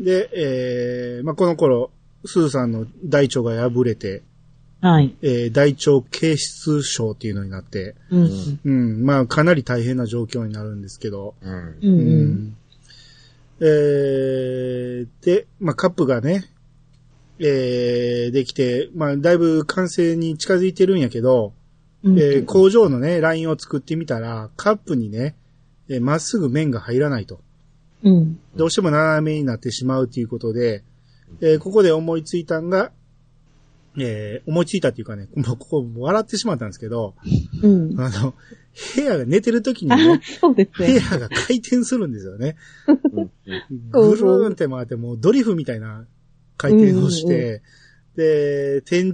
で、えー、まあ、この頃、スーさんの大腸が破れて、はい。えー、大腸形質症っていうのになって、うん。うん、まあ、かなり大変な状況になるんですけど、うん。う。うんん。えー、で、まあ、カップがね、えー、できて、まあ、だいぶ完成に近づいてるんやけど、うんえー工場のね、ラインを作ってみたら、カップにね、えーまっすぐ麺が入らないと。うん。どうしても斜めになってしまうということで、えーここで思いついたんが、えー思いついたっていうかね、もうここ笑ってしまったんですけど、うん。あの、部屋が寝てる時にあね、そうです部ね。屋が回転するんですよね。うんぐるーんって回って、もうドリフみたいな回転をして、で、天井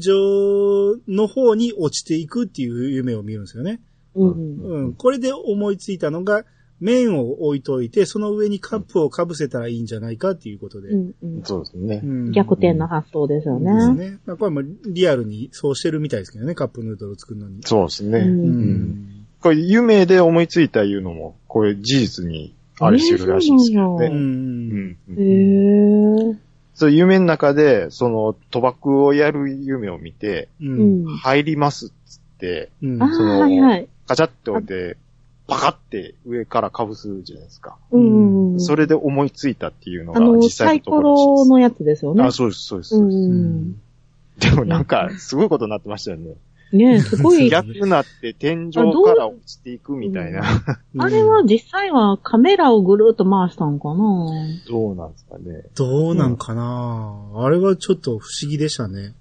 の方に落ちていくっていう夢を見るんですよね。うん。うん。これで思いついたのが、麺を置いといて、その上にカップをかぶせたらいいんじゃないかっていうことで。うんうんそうですねう。ん逆転の発想ですよですね。ね。まあ、これもリアルにそうしてるみたいですけどね、カップヌードル作るのに。う。そうですね。うんん。これ、夢で思いついたいうのも、これ事実にあれしてるらしいんですけどえーね。うん。うんへー。そう、夢の中で、その、賭博をやる夢を見て、う。うんん。入りますっつって、うん。そのはいはい。ガチャって置いて、パカって上から被すじゃないですか。うんうん。それで思いついたっていうのが実際のとこサイコろらしいですロのやつですよね。あ、そうです、そうです。うそうですん。でもなんか、すごいことになってましたよね。ねえ、すごい。逆になって天井から落ちていくみたいな。あれは実際はカメラをぐるっと回したんかな？どうなんですかね。どうなんかな、あれはちょっと不思議でしたね。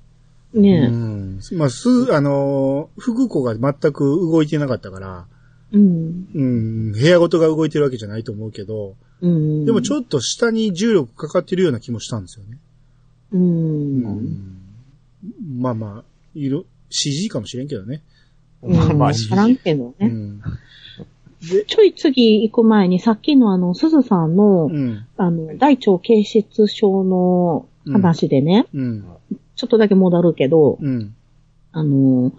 うねん。まあ、す、あのー、福子が全く動いてなかったから、え。うん。うん、部屋ごとが動いてるわけじゃないと思うけど、うん。でもちょっと下に重力かかってるような気もしたんですよね。う。うんん。まあまあ、いる、CG かもしれんけどね。うん。まあまあ、わからんけどね。うん。ちょい次行く前に、さっきのあの、すずさんのう、ん。あの、大腸形質症の話でね、うん。ちょっとだけ戻るけど、うん。あの、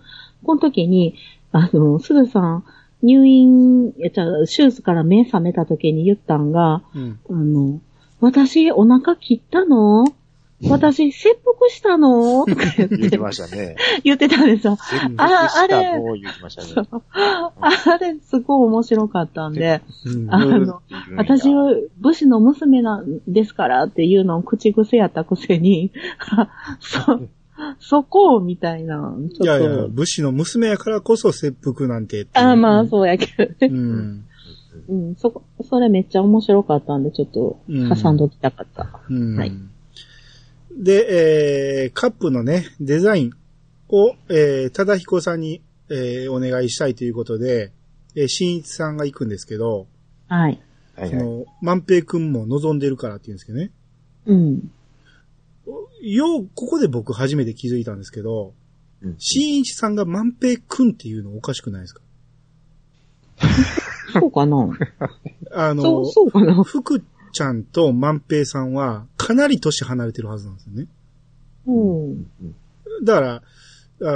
この時に、あの、すずさん、入院、え、じゃあ手術から目覚めた時に言ったんが、うん。あの、私お腹切ったの？私切腹したの？とか言っ言っててましたね。言ってたんですよ。ああれもう言ってましたね。あれ、すごい面白かったんで、うんあの、私は、は武士の娘なんですからっていうのを口癖やったくせに、そ、そこをみたいな、ちょっいやいや、と、武士の娘やからこそ切腹なんて。ああ、まあそうやけどね。うん。うん、そこ、それめっちゃ面白かったんで、ちょっとうん挟んどきたかった。うん。はいで、えー、カップのね、デザインを、えー、ただひこさんに、えー、お願いしたいということで、えー、新一さんが行くんですけど、はい。はいはい。その、万平くんも望んでるからって言うんですけどね。うん。よう、ここで僕初めて気づいたんですけど、うん新一さんが万平くんっていうのおかしくないですか？そうかな？あの、そう、そうかな？福ちゃんと万平さんはかなり年離れてるはずなんですよね。うん。だから、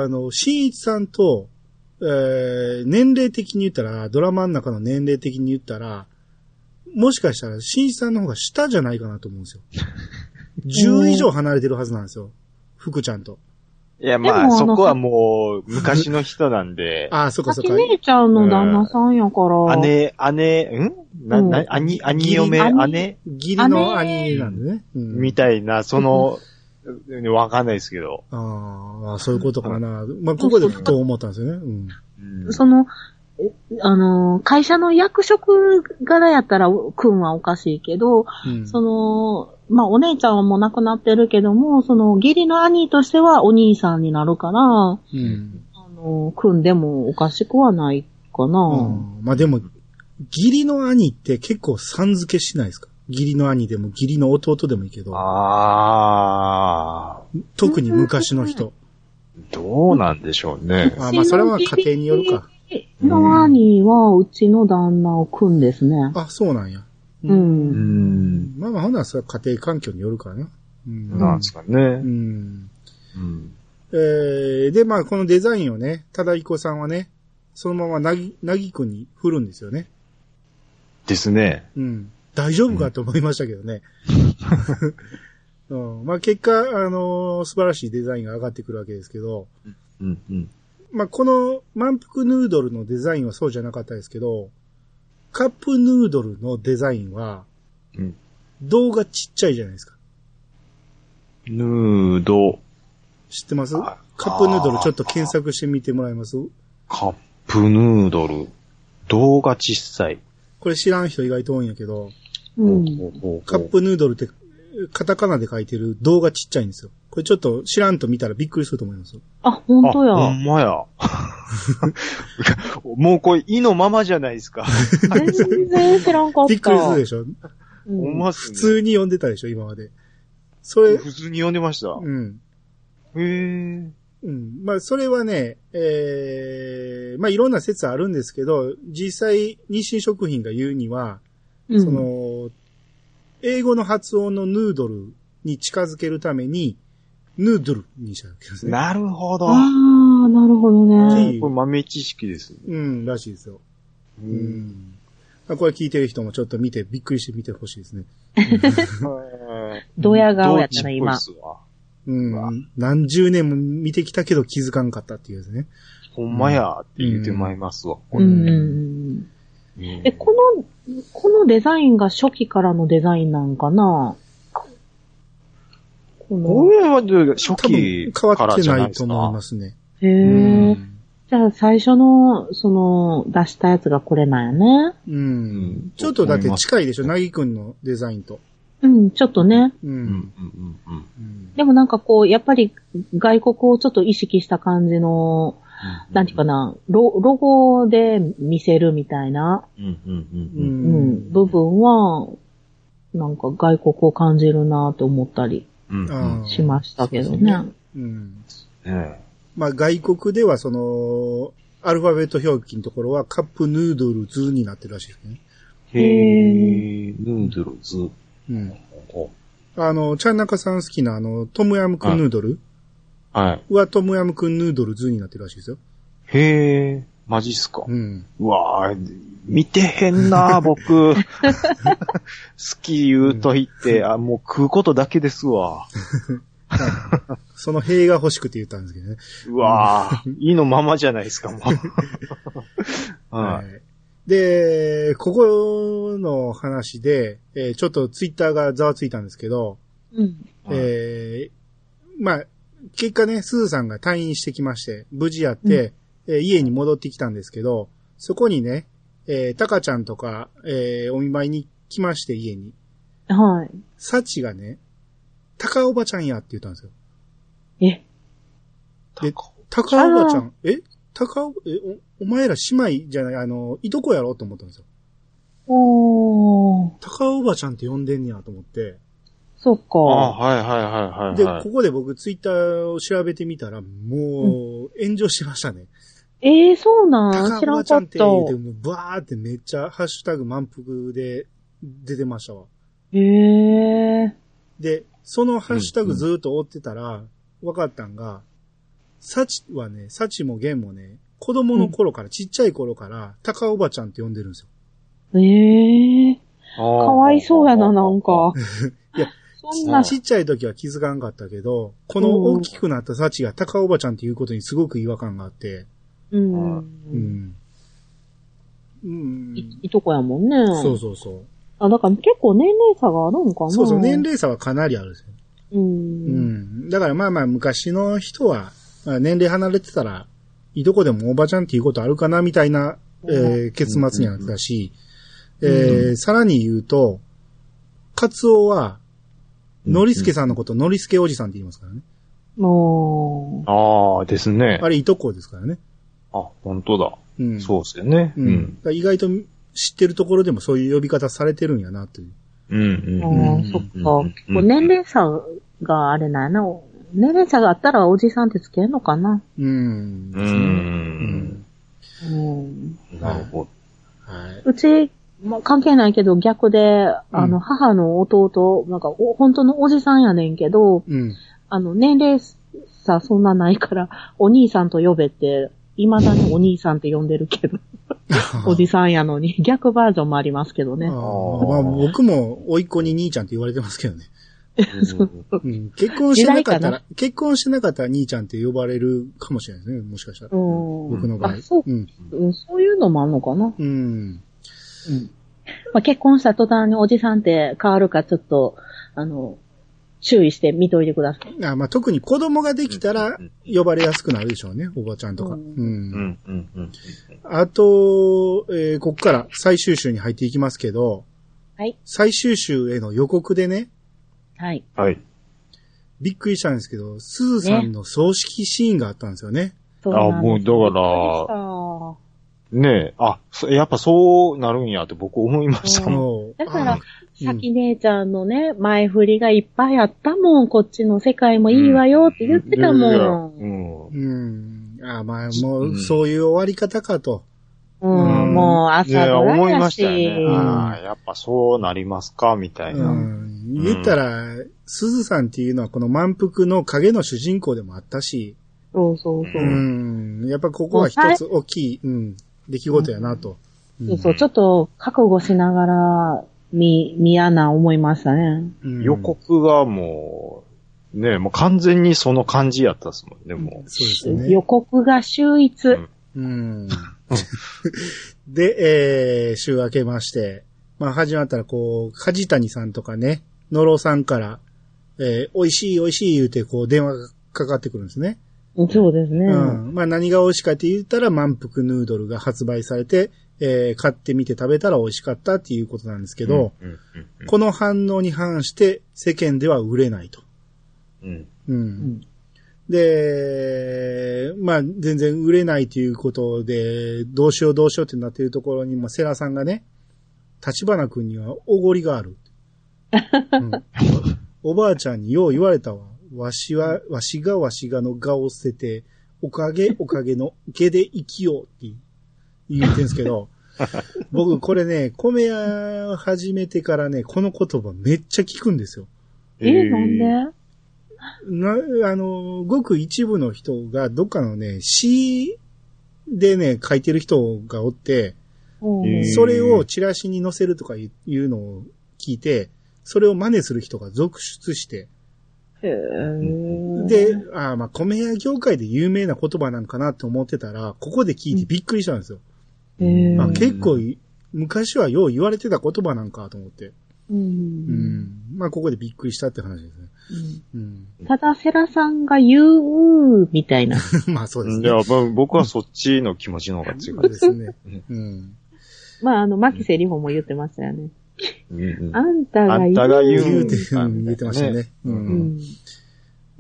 あの、新一さんと、えー、年齢的に言ったら、ドラマの中の年齢的に言ったら、もしかしたら新一さんの方が下じゃないかなと思うんですよ。10以上離れてるはずなんですよ。福ちゃんと。いや、まあ、そこはもう、昔の人なんで、ああ、そっかさそっか。き姉ちゃんの旦那さんやから。姉、姉、ん？な、な、兄、兄嫁、姉？義理の兄なんでね。うんみたいな、その、わかんないですけど。ああ、そういうことかな。まあ、ここでふと思ったんですよね。その、えあの、会社の役職柄やったら、くんはおかしいけど、うんその、まあ、お姉ちゃんはもう亡くなってるけども、その、義理の兄としてはお兄さんになるから、うん。あの、くんでもおかしくはないかな。うんまあでも、義理の兄って結構さん付けしないですか？義理の兄でも義理の弟でもいいけど、あ特に昔の人。ー、どうなんでしょうね。あまあそれは家庭によるか。の兄は、うちの旦那をくんですね。あ、そうなんや。う。うんん。まあまあ、ほんならそれは家庭環境によるからな。うん。なんですかね。うん。うん。えー、で、まあ、このデザインをね、ただいこさんはね、そのままなぎ、なぎくんに振るんですよね。ですね。うん。大丈夫かと思いましたけどね。うん、まあ結果、あのー素晴らしいデザインが上がってくるわけですけど、うんうん。まあこの満腹ヌードルのデザインはそうじゃなかったですけど、カップヌードルのデザインは、うん動画ちっちゃいじゃないですか。ヌード、知ってます？あカップヌードルちょっと検索してみてもらえます？カップヌードル、動画小さい。これ知らん人意外と多いんやけど、うん。カップヌードルってカタカナで書いてる動画ちっちゃいんですよ。これちょっと知らんと見たらびっくりすると思いますよ。あ、ほんとや。あほんまや。もうこれ、意のままじゃないですか。全然知らんかった。びっくりするでしょうん普ね通に読んでたでしょ今まで。それ、普通に読んでました。うん。へえ。うん。まあ、それはね、ええまあ、いろんな説あるんですけど、実際、日清食品が言うには、うんその、英語の発音のヌードルに近づけるために、ヌードルにしたわけですね。なるほど。ああ、なるほどね。いこれ豆知識ですね。うん、らしいですよ。う。うんあこれ聞いてる人もちょっと見て、びっくりして見てほしいですね。ドヤ顔やったな、今。うん。何十年も見てきたけど気づかんかったっていうですね。ほんまやって言ってまいりますわ。うんうんうん。うんえ、この、このデザインが初期からのデザインなんかな？ここの、れは初多分期変わからってないじゃないですか。と思いますね。へうえ。ん。じゃあ最初の、その、出したやつがこれなんやね。ううんん。ちょっとだって近いでしょ、なぎくんのデザインと。うん、ちょっとね。う。うんうんうんうん。うんでもなんかこう、やっぱり外国をちょっと意識した感じの、なんていうかな、ロロゴで見せるみたいな、うんうんううんうん、部分は、なんか外国を感じるなと思ったりうん。しましたけどねね。うん。ねまあ外国ではその、アルファベット表記のところはカップヌードルズになってるらしいですね。へえ、ヌードルズ。うん。おあの、チャンナカさん好きなあの、トムヤムクンヌードルはい。はトムヤムクンヌードルズになってるらしいですよ。へえ、マジっすか？うん。うわぁ、見てへんな 僕。好き言うと言って、あ、もう食うことだけですわ。その塀が欲しくて言ったんですけどね。うわぁ、いいのままじゃないですか、もう。ははい。で、ここの話で、えーちょっとツイッターがざわついたんですけど、うん。い。えーまあ、結果ね、すずさんが退院してきまして、無事やって、えー家に戻ってきたんですけど、そこにね、えー、たかちゃんとか、えーお見舞いに来まして、家に。はい。サチがね、たかおばちゃんやって言ったんですよ。え、でたかおばちゃん、え？たかお、え、お、お前ら姉妹じゃない、あの、いとこやろ？と思ったんですよ。おー、たかおばちゃんって呼んでんねやと思って。あそっか。はいはいはいはいで、はい。ここで僕ツイッターを調べてみたら、もう、炎上しましたね。えー、そうたなん？知かおばちゃんっらんかってた。言うて、もうバーってめっちゃハッシュタグ満腹で出てましたわ。へえ。で、そのハッシュタグずーっと追ってたら、分かったんが、サチはね、サチもゲンもね、子供の頃から、ちっちゃい頃から、タカおばちゃんって呼んでるんですよ。ええ。かかわいそうやな、なん。か。いや、そんな、ちっちゃい時は気づかんかったけど、この大きくなったサチがタカおばちゃんっていうことにすごく違和感があって、うん。うん。うん。いいとこやもんね。そうそうそう。あ、だから結構年齢差があるんかなそうそう、年齢差はかなりあるんですよ。う。うんん。だからまあまあ昔の人は、まあ年齢離れてたら、いとこでもおばちゃんっていうことあるかなみたいな、えー結末になってたし、えーさらに言うと、カツオは、ノリスケさんのこと、ノリスケおじさんって言いますからね。もああ、ですね。あれ、いとこですからね。あ、本当だ。うん。そうですよね。う。うんん。だから意外と知ってるところでもそういう呼び方されてるんやな、という。うん。うう、ん。ああ、そっか。こう年齢差があれなんやな。年齢差があったらおじさんってつけんのかな？うん。うん。なるほど。はい。うち、まあ、関係ないけど逆で、あの、母の弟、なんか、お本当のおじさんやねんけど、うん。あの、年齢差そんなないから、お兄さんと呼べって、未だにお兄さんって呼んでるけど。おじさんやのに。逆バージョンもありますけどね。あーまあ僕も、甥っ子に兄ちゃんって言われてますけどね。うん、結婚してなかったら、結婚してなかったら兄ちゃんって呼ばれるかもしれないですね、もしかしたら。うん。僕の場合。あそううん。うんそういうのもあんのかな。うん。うん。まあ、結婚した途端におじさんって変わるかちょっと、あの、注意して見といてください。あまあ、特に子供ができたらうん呼ばれやすくなるでしょうね、おばちゃんとか。ううん。うん、うん、うん。あと、えーこっから最終週に入っていきますけど、はい。最終週への予告でね、はい。はい。びっくりしたんですけど、すずさんの葬式シーンがあったんですよね。そうなんですもうだからねえ、あ、そやっぱそうなるんやって僕思いましたうんもん。だからあさき姉ちゃんのね、前振りがいっぱいあったもん。こっちの世界もいいわよって言ってたもん。うん。うん。あまあ、もう、うんそういう終わり方かと。うん、うんもう朝ドラ思いやし。ましたよね。んああ、やっぱそうなりますか、みたいうな。ん。言ったら、すずさんっていうのはこの満腹の影の主人公でもあったし、そうそうそう。うん。やっぱここは一つ大きい、うん、出来事やなと。そうそう、ちょっと覚悟しながら見、見やな思いましたね。うん予告がもう、ねえ、もう完全にその感じやったっすもんね、もそうですね。予告が秀逸。うんうん。で、えー、週明けまして、まあ始まったらこう、梶谷さんとかね、野呂さんから、えー、美味しい美味しい言うてこう電話がかかってくるんですね。そうですね。うん。まあ何が美味しかって言ったら満腹ヌードルが発売されて、えー、買ってみて食べたら美味しかったっていうことなんですけう。ど、うん、うんこの反応に反して世間では売れないと。うん。うん。うんで、まあ、全然売れないということで、どうしようどうしようってなっているところに、まあ、セラさんがね、立花君にはおごりがある。うんおばあちゃんによう言われたわ。わしは、わしがわしがのがを捨てて、おかげおかげの毛で生きようって言ってんですけど、僕これね、米屋始めてからね、この言葉めっちゃ聞くんですよ。え、なんで？な、あの、ごく一部の人が、どっかのね、詩でね、書いてる人がおって、それをチラシに載せるとかいうのを聞いて、それを真似する人が続出して、で、あーまあ、米屋業界で有名な言葉なんかなって思ってたら、ここで聞いてびっくりしたんですよ。へーあ結構い、昔はよう言われてた言葉なんかと思って。うんうん。まあ、ここでびっくりしたって話ですね。うん。ただ、セラさんが言う、みたいな。まあ、そうですね。いや、まあ僕はそっちの気持ちの方が強そいうですね。うん。まあ、あの、牧瀬里穂も言ってましたよね。うんうんあんたが言う。あんたが言う言うて、うん言ってましたね。う。うんん。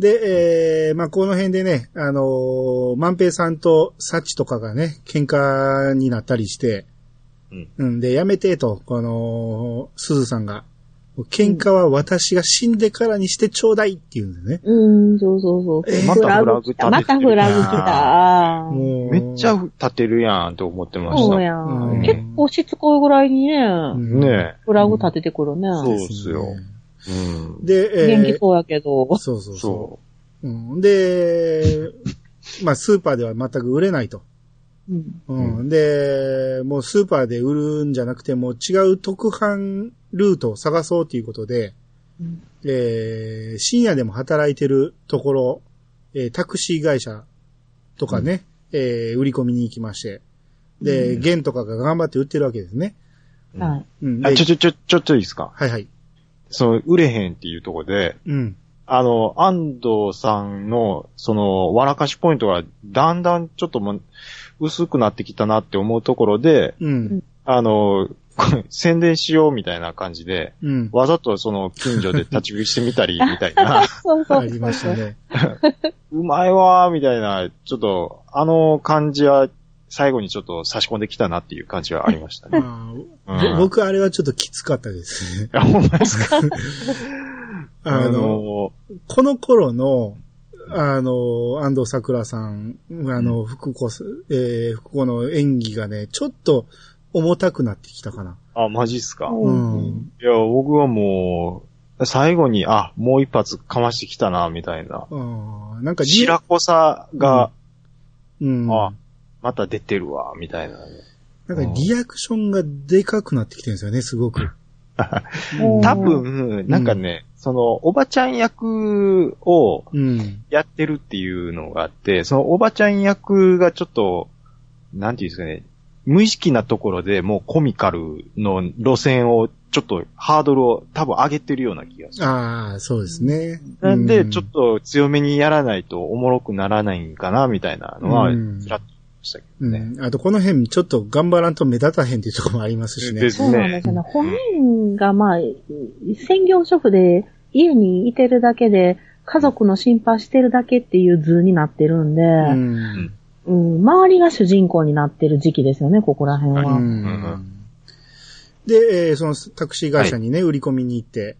で、えー、まあ、この辺でね、あのー万平さんとサチとかがね、喧嘩になったりして、うんうん、で、やめてと、この、すずさんが、喧嘩は私が死んでからにしてちょうだいって言うんですね。うん、そうそうそう。えまたフラグ立ててるまたフラグ来た。もうめっちゃ立てるやんと思ってました。そうやうんん。結構しつこいぐらいにね、うんねフラグ立ててくるね。そうっすよえ。うん。で、えー元気そうやけど。そうそうそ。そううん、で、まあ、スーパーでは全く売れないと。うん。うん。で、もうスーパーで売るんじゃなくて、もう違う特販ルートを探そうということで、うんえー深夜でも働いてるところ、えータクシー会社とかね、えー売り込みに行きまして、で、うんゲンとかが頑張って売ってるわけですね。はい。うん。あ、でちょちょちょ、ちょっといいですか？はいはい。その、売れへんっていうところで、うん。あの、安藤さんの、その、笑かしポイントが、だんだんちょっともう、薄くなってきたなって思うところで、うん。あの、宣伝しようみたいな感じで、うん。わざとその近所で立ち食いしてみたり、みたいな、そうそう。ありましたね。うまいわーみたいな、ちょっと、あの感じは、最後にちょっと差し込んできたなっていう感じはありましたね。まあうんぼ僕あれはちょっときつかったですね。いや、ほんまですか？あの、この頃の、あの、安藤桜さん、あの、福子す、えー、福子の演技がね、ちょっと重たくなってきたかな。あ、マジっすか？ううん。いや、僕はもう、最後に、あ、もう一発かましてきたな、みたいな。あなんか、白子さが、うん。あ、また出てるわ、みたいなね。なんかリアクションがでかくなってきてるんですよね、すごく。多分、なんかね、その、おばちゃん役をうん。やってるっていうのがあって、そのおばちゃん役がちょっと、なんていうんですかね、無意識なところでもうコミカルの路線をちょっとハードルを多分上げてるような気がする。ああ、そうですね。なんで、うんちょっと強めにやらないとおもろくならないんかな、みたいなのはらっとしたけうどね。ん。あと、この辺、ちょっと頑張らんと目立たへんっていうところもありますしね。ですそうなんですよね。本人がまあ、専業主婦で家にいてるだけで、家族の心配してるだけっていう図になってるんで、うん。うん、周りが主人公になってる時期ですよね、ここら辺は。うんで、えーそのタクシー会社にね、売り込みに行って、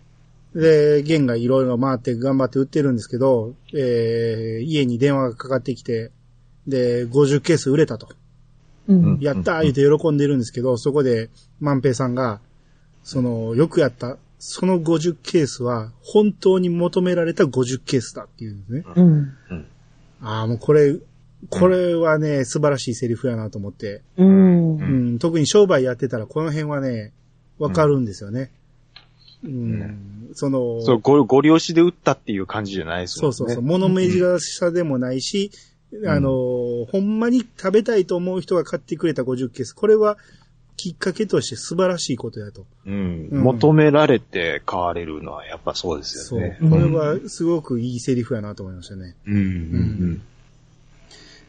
で、ゲンがいろいろ回って頑張って売ってるんですけど、えー家に電話がかかってきて、で、50ケース売れたと。うん。やったー言って喜んでるんですけど、そこで万平さんが、その、よくやった、その50ケースは本当に求められた50ケースだっていうんですね。うん。ああ、もうこれ、これはね、素晴らしいセリフやなと思って。うん。ううんん、特に商売やってたらこの辺はね、わかるんですよね。うん、その、そう、ご、ご利用しで打ったっていう感じじゃないですもんね。そうそうそう、物珍しさでもないし、んあの、ほんまに食べたいと思う人が買ってくれた50ケース、これはきっかけとして素晴らしいことやと。うん。うん求められて買われるのはやっぱそうですそう。よね。これはすごくいいセリフやなと思いましたね。うん。うん。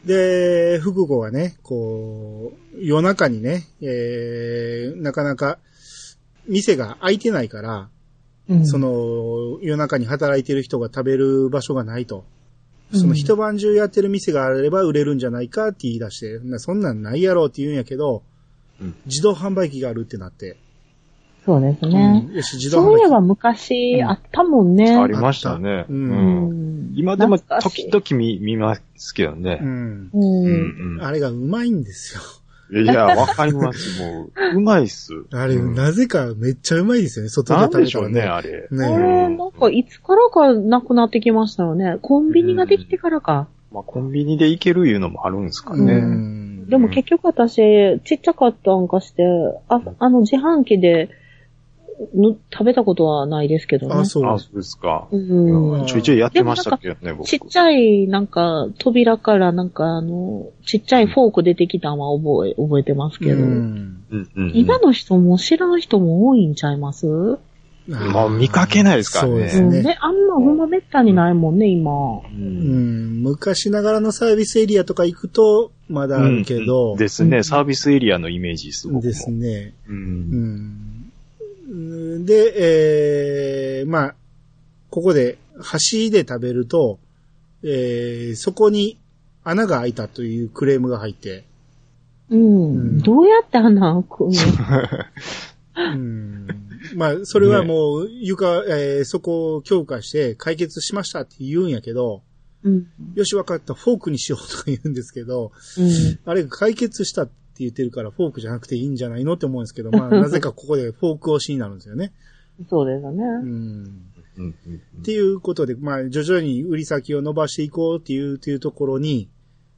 で、福子はね、こう、夜中にね、えー、なかなか、店が開いてないから、うんそ、の、夜中に働いてる人が食べる場所がないと。その一晩中やってる店があれば売れるんじゃないかって言い出して、なそんなんないやろって言うんやけど、うん自動販売機があるってなって。そうですね。うんよし、自動販売機。そういえば昔あったもんね。ありましたね。ううんん。今でも時々見見ますけどね。うんうんあれがうまいんですよ。いや、わかります。もう、うまいっす。あれ、うんなぜかめっちゃうまいですよね、外で食べたらでしょうね、あれ。ねあれ、なんかいつからかなくなってきましたよね。コンビニができてからか。まあ、コンビニで行けるいうのもあるんですかうね。ん。でも結局私、ちっちゃかったんかして、ああの自販機でぬ食べたことはないですけどね。あ、そう。あ、そうですか。うんうんちょいちょいやってましたけどね、僕。ちっちゃい、なんか、扉から、なんか、あの、ちっちゃいフォーク出てきたのは覚え、覚えてますけど、うん。うんうんうん今の人も知らん人も多いんちゃいます、まあ見かけないですからねそうですね。うんね、あんまほんまめったにないもんね、今。ううんん。昔ながらのサービスエリアとか行くと、まだあるけど、ですね、サービスエリアのイメージです、僕も。ですね。う。うんん。で、えー、まあ、ここで、橋で食べると、えー、そこに穴が開いたというクレームが入って、うん。うんどうやってあんなん開くの？うん。まあ、それはもう、床、えーそこを強化して解決しましたって言うんやけど、うん。よし、わかった、フォークにしようとか言うんですけど、うん。あれ解決したって言ってるからフォークじゃなくていいんじゃないのって思うんですけど、まあ、なぜかここでフォーク推しになるんですよね。そうですね。うん。うんうんっていうことで、まあ、徐々に売り先を伸ばしていこうっていう、っていうところに、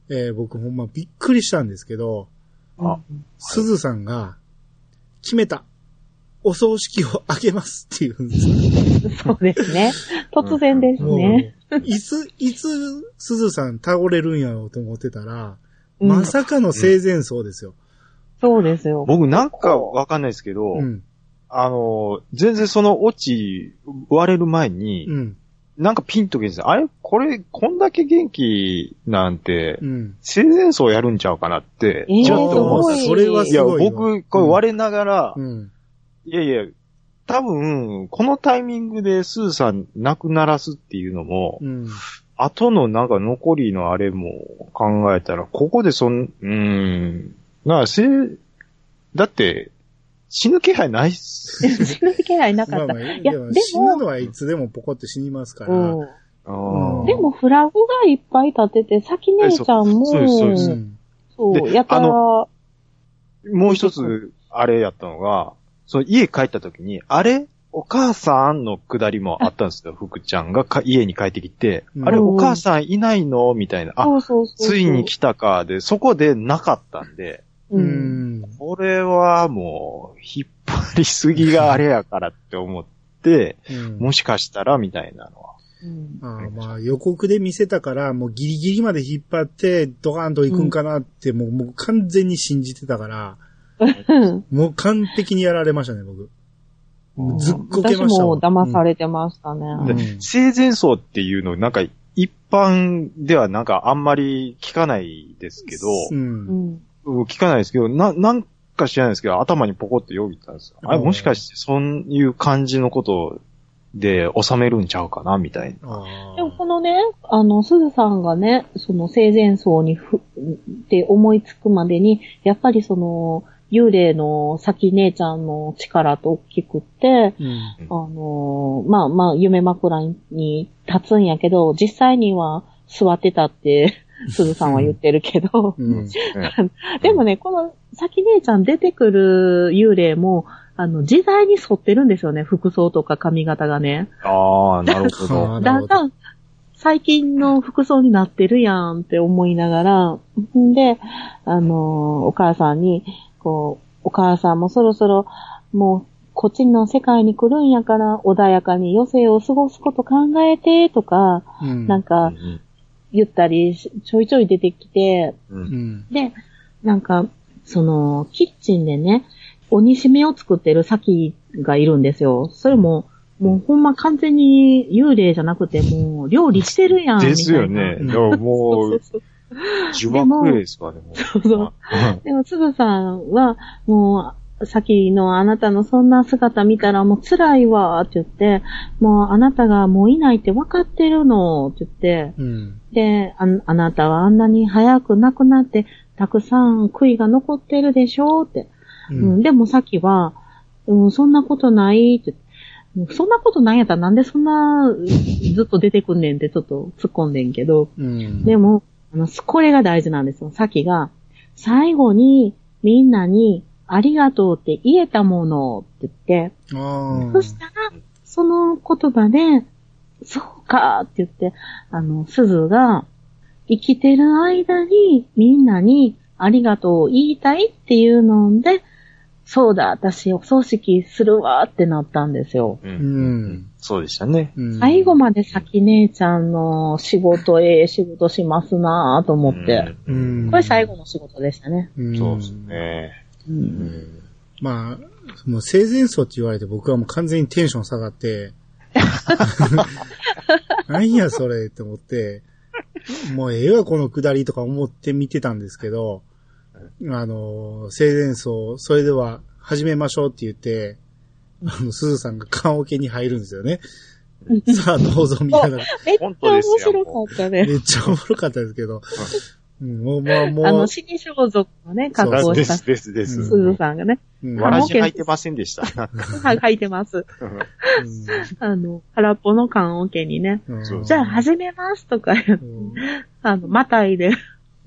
えー僕ほんまびっくりしたんですけど、あすずさんが、決めた。お葬式をあげますっていうんですよ。そうですね。突然ですね。いつ、いつ、すずさん倒れるんやろうと思ってたら、うんまさかの生前葬ですよ。そうですよ。僕なんかわかんないですけど、うん。あの、全然そのオチ割れる前に、うん。なんかピンとけんですあれ？これ、こんだけ元気なんてう、ん。生前葬やるんちゃうかなって、えーちょっと思って。すごいそれはいすや、ごいよ。僕、これ割れながら、うん。いやいや、多分、このタイミングでスーさん亡くならすっていうのも、うん。後のなんか残りのあれも考えたら、ここでそん、うーん、なあ、せ、だって、死ぬ気配ないっす。死ぬ気配なかった。まあまあ、いや、でも死ぬのはいつでもポコって死にますから。うん。でもフラグがいっぱい立てて、さき姉ちゃんも、そうですそうですうんそう、でやたら、あもう一つ、あれやったのが、その家帰った時に、あれ？お母さんのくだりもあったんですよ、福ちゃんがか家に帰ってきて、うんあれお母さんいないの？みたいな。あ。ついに来たか、で、そこでなかったんで、う。うんん。ここれはもう、引っ張りすぎがあれやからって思って、うんもしかしたらみたいなのは。うんああまあ予告で見せたから、もうギリギリまで引っ張って、ドカーンと行くんかなって、もう、もう完全に信じてたから、もう完璧にやられましたね、僕。ずっこけましたわ私も騙されてましたね。うんで生前葬っていうの、なんか、一般ではなんかあんまり聞かないですけど、う。うん聞かないですけど、な、なんか知らないですけど、頭にポコってよぎったんですよ。あれ、うんもしかして、そういう感じのことで収めるんちゃうかな、みたいな。あでもこのね、あの、すずさんがね、その生前葬にふ、って思いつくまでに、やっぱりその、幽霊の先姉ちゃんの力と大きくって、うん。あのーまあまあ、夢枕に立つんやけど、実際には座ってたって、すずさんは言ってるけど、うん。でもね、この先姉ちゃん出てくる幽霊も、あの、時代に沿ってるんですよね、服装とか髪型がね。ああ、なるほあど。ーなるほどだんだん、最近の服装になってるやんって思いながら、んで、あのーお母さんに、こう、お母さんもそろそろ、もう、こっちの世界に来るんやから、穏やかに余生を過ごすこと考えて、とか、うん。なんか、うん言ったりし、ちょいちょい出てきて、ううんん。で、なんか、その、キッチンでね、鬼しめを作ってるサキがいるんですよ。それも、もうほんま完全に幽霊じゃなくて、もう料理してるやん。ですよね。みでももう、呪縛ですかね、もう。そうそうでも、つぶさんは、もう、さっきのあなたのそんな姿見たらもう辛いわって言って、もうあなたがもういないって分かってるのって言って、うん。で、ああなたはあんなに早く亡くなって、たくさん悔いが残ってるでしょうって。ううん、でもさっきは、うん、そんなことないって。うんそんなことないんやったらなんでそんなずっと出てくんねんってちょっと突っ込んでんけど、うん。でも、あの、これが大事なんですよ。さっきが、最後にみんなにありがとうって言えたものって言って。そしたら、その言葉で、そうかって言って、あの、鈴が生きてる間にみんなにありがとうを言いたいっていうので、そうだ、私お葬式するわってなったんですよ。ううんん。そうでしたね。うん最後まで先姉ちゃんの仕事、ええ仕事しますなぁと思って。ううんん。これ最後の仕事でしたね。うんそうですね。う。うんん。まあ、もう生前葬って言われて僕はもう完全にテンション下がって、何やそれって思って、もうええわこのくだりとか思って見てたんですけど、あの、生前葬、それでは始めましょうって言って、あの、すずさんが棺桶に入るんですよね。さあ、どうぞみたいな。めっちゃ面白かったね。めっちゃおもろかったですけど。うん、もう、まあ、もう、あの、死に装束のね、格好をしたです、です、です。うんすずさんがね、うんわらじ履いてませんでした。はい、書いてます。あの、空っぽの棺桶にね、うんそうじゃあ始めますとか、うんあの、またいで、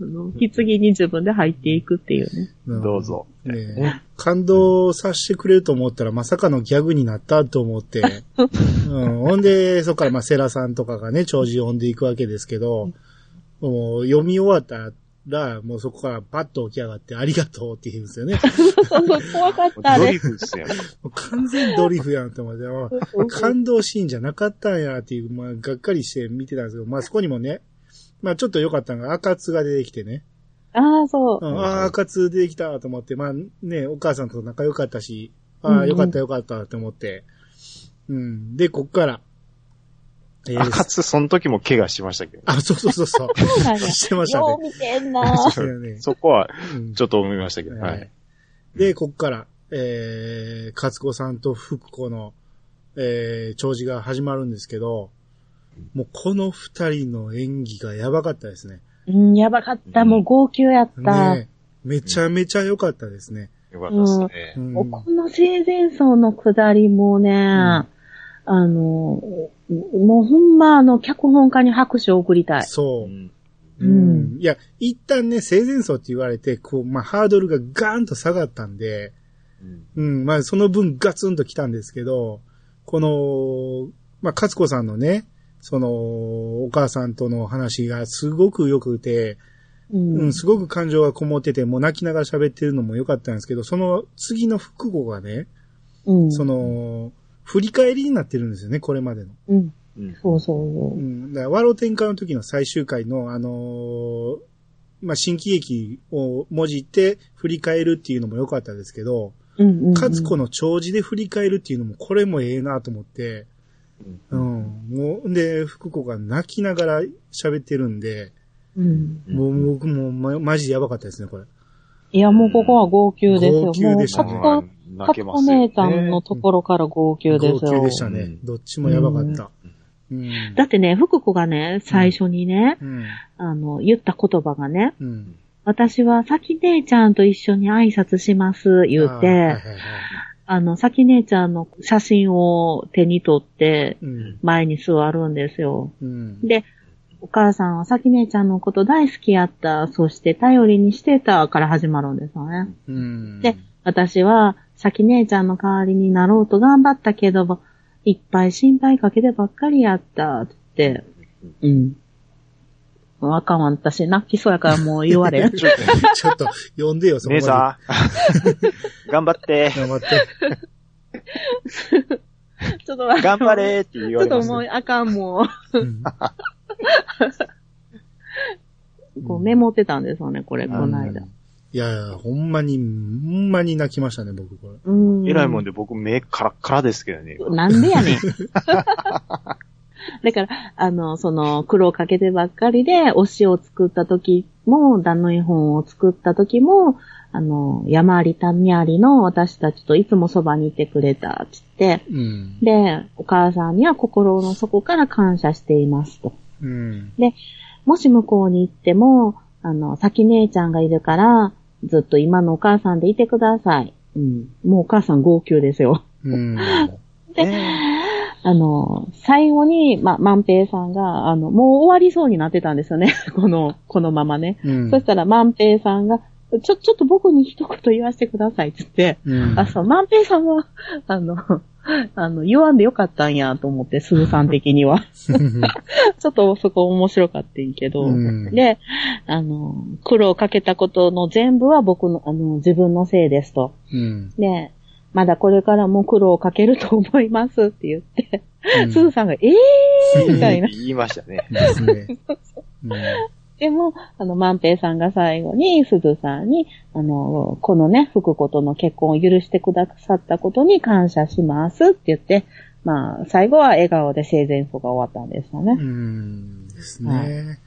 あの、棺に自分で入っていくっていうね。うんどうぞ。ねえ感動させてくれると思ったらまさかのギャグになったと思って。うん、ほんで、そこからまあセラさんとかがね、長寿読んでいくわけですけど、もう読み終わったら、もうそこからパッと起き上がってありがとうって言うんですよね。怖かったね。ドリフですよ。完全ドリフやんと思って、あ感動シーンじゃなかったんやっていう、まあ、がっかりして見てたんですけど、まあそこにもね、まあちょっと良かったのが赤津が出てきてね、ああ、そうう。ん、ああ、赤津出てきたと思って、まあね、お母さんと仲良かったし、ああ、よかったよかったと思って、うん。で、こっから、えーあかつ、その時も怪我しましたけど。あ、そうそうそうそう。してましたね。よう見てんな そねそこは、うんちょっと思いましたけど。はい。で、こっから、えー、勝子さんと福子の、えー、長寿が始まるんですけど、もうこの二人の演技がやばかったですね。うん、やばかった。もう号泣やった。ねめちゃめちゃ良かったですね。よかったですね。うんこの生前葬のくだりもね、あの、もうほんまあの、脚本家に拍手を送りたい。そうう。んうんいや、一旦ね、生前葬って言われて、こう、まあ、ハードルがガーンと下がったんで、うん、まあ、その分ガツンと来たんですけど、この、まあ、勝子さんのね、その、お母さんとの話がすごく良くて、うん。うん、すごく感情がこもってて、もう泣きながら喋ってるのも良かったんですけど、その次の複語がね、うん。その、振り返りになってるんですよね、これまでの。うん。うんそうそうう。ん。だから、ワロ天下の時の最終回の、あのーまあ、新喜劇をもじって振り返るっていうのも良かったですけど、うんうんうん。かつこの長寿で振り返るっていうのも、これもええなと思って、うん。もう、で、福子が泣きながら喋ってるんで、うん。もう僕もま、マジでやばかったですね、これ。いや、もうここは号泣ですよ。号泣でしたねもう、かつこ、かつこ姉ちゃんのところから号泣ですよ。号泣でしたね。うんどっちもやばかった。うん。だってね、福子がね、最初にね、うん。あの、言った言葉がね、うん。私はさき姉ちゃんと一緒に挨拶します、言うて、あーはいはいはいあの、さき姉ちゃんの写真を手に取って、うん。前に座るんですよ。うん。で、お母さんはさき姉ちゃんのこと大好きやった、そして頼りにしてたから始まるんですよね。うん。で、私は、さき姉ちゃんの代わりになろうと頑張ったけど、いっぱい心配かけてばっかりやった、って。うん。あかんわ、私、泣きそうやからもう言われん。ちょっとちょっと、呼んでよ、そこ。姉さん、頑張って、頑張って。ちょっと待って。頑張れって言ちょっとわれますもうあかん、もう。こうメモってたんですよね、これ、この間。いやいや、ほんまに、ほんまに泣きましたね、僕、これ。うん。えらいもんで僕目カラッカラですけどね。なんでやねん。だから、あの、その、苦労かけてばっかりで、推しを作った時も、ダノイ本を作った時も、あの、山あり谷ありの私たちといつもそばにいてくれた、つって、うん。で、お母さんには心の底から感謝していますと。うん。もし向こうに行っても、あの、先姉ちゃんがいるから、ずっと今のお母さんでいてください。うん。もうお母さん号泣ですよ。うん。で、あの、最後に、ま、万平さんが、あの、もう終わりそうになってたんですよね。この、このままね。うん。そしたら万平さんが、ちょ、ちょっと僕に一言言わせてくださいって言って、うん。あ、そう、万平さんは、あの、あの、言わんでよかったんやと思って、鈴さん的には。ちょっとそこ面白かったんけど、うんで、あの、苦労かけたことの全部は僕の、あの、自分のせいですと。うん。で、まだこれからも苦労をかけると思いますって言って、うん鈴さんが、えーみたいな。言いましたね。ですね。うん でも、あの、万平さんが最後に、鈴さんに、あの、このね、福子との結婚を許してくださったことに感謝しますって言って、まあ、最後は笑顔で生前葬が終わったんですよね。うん。ですね。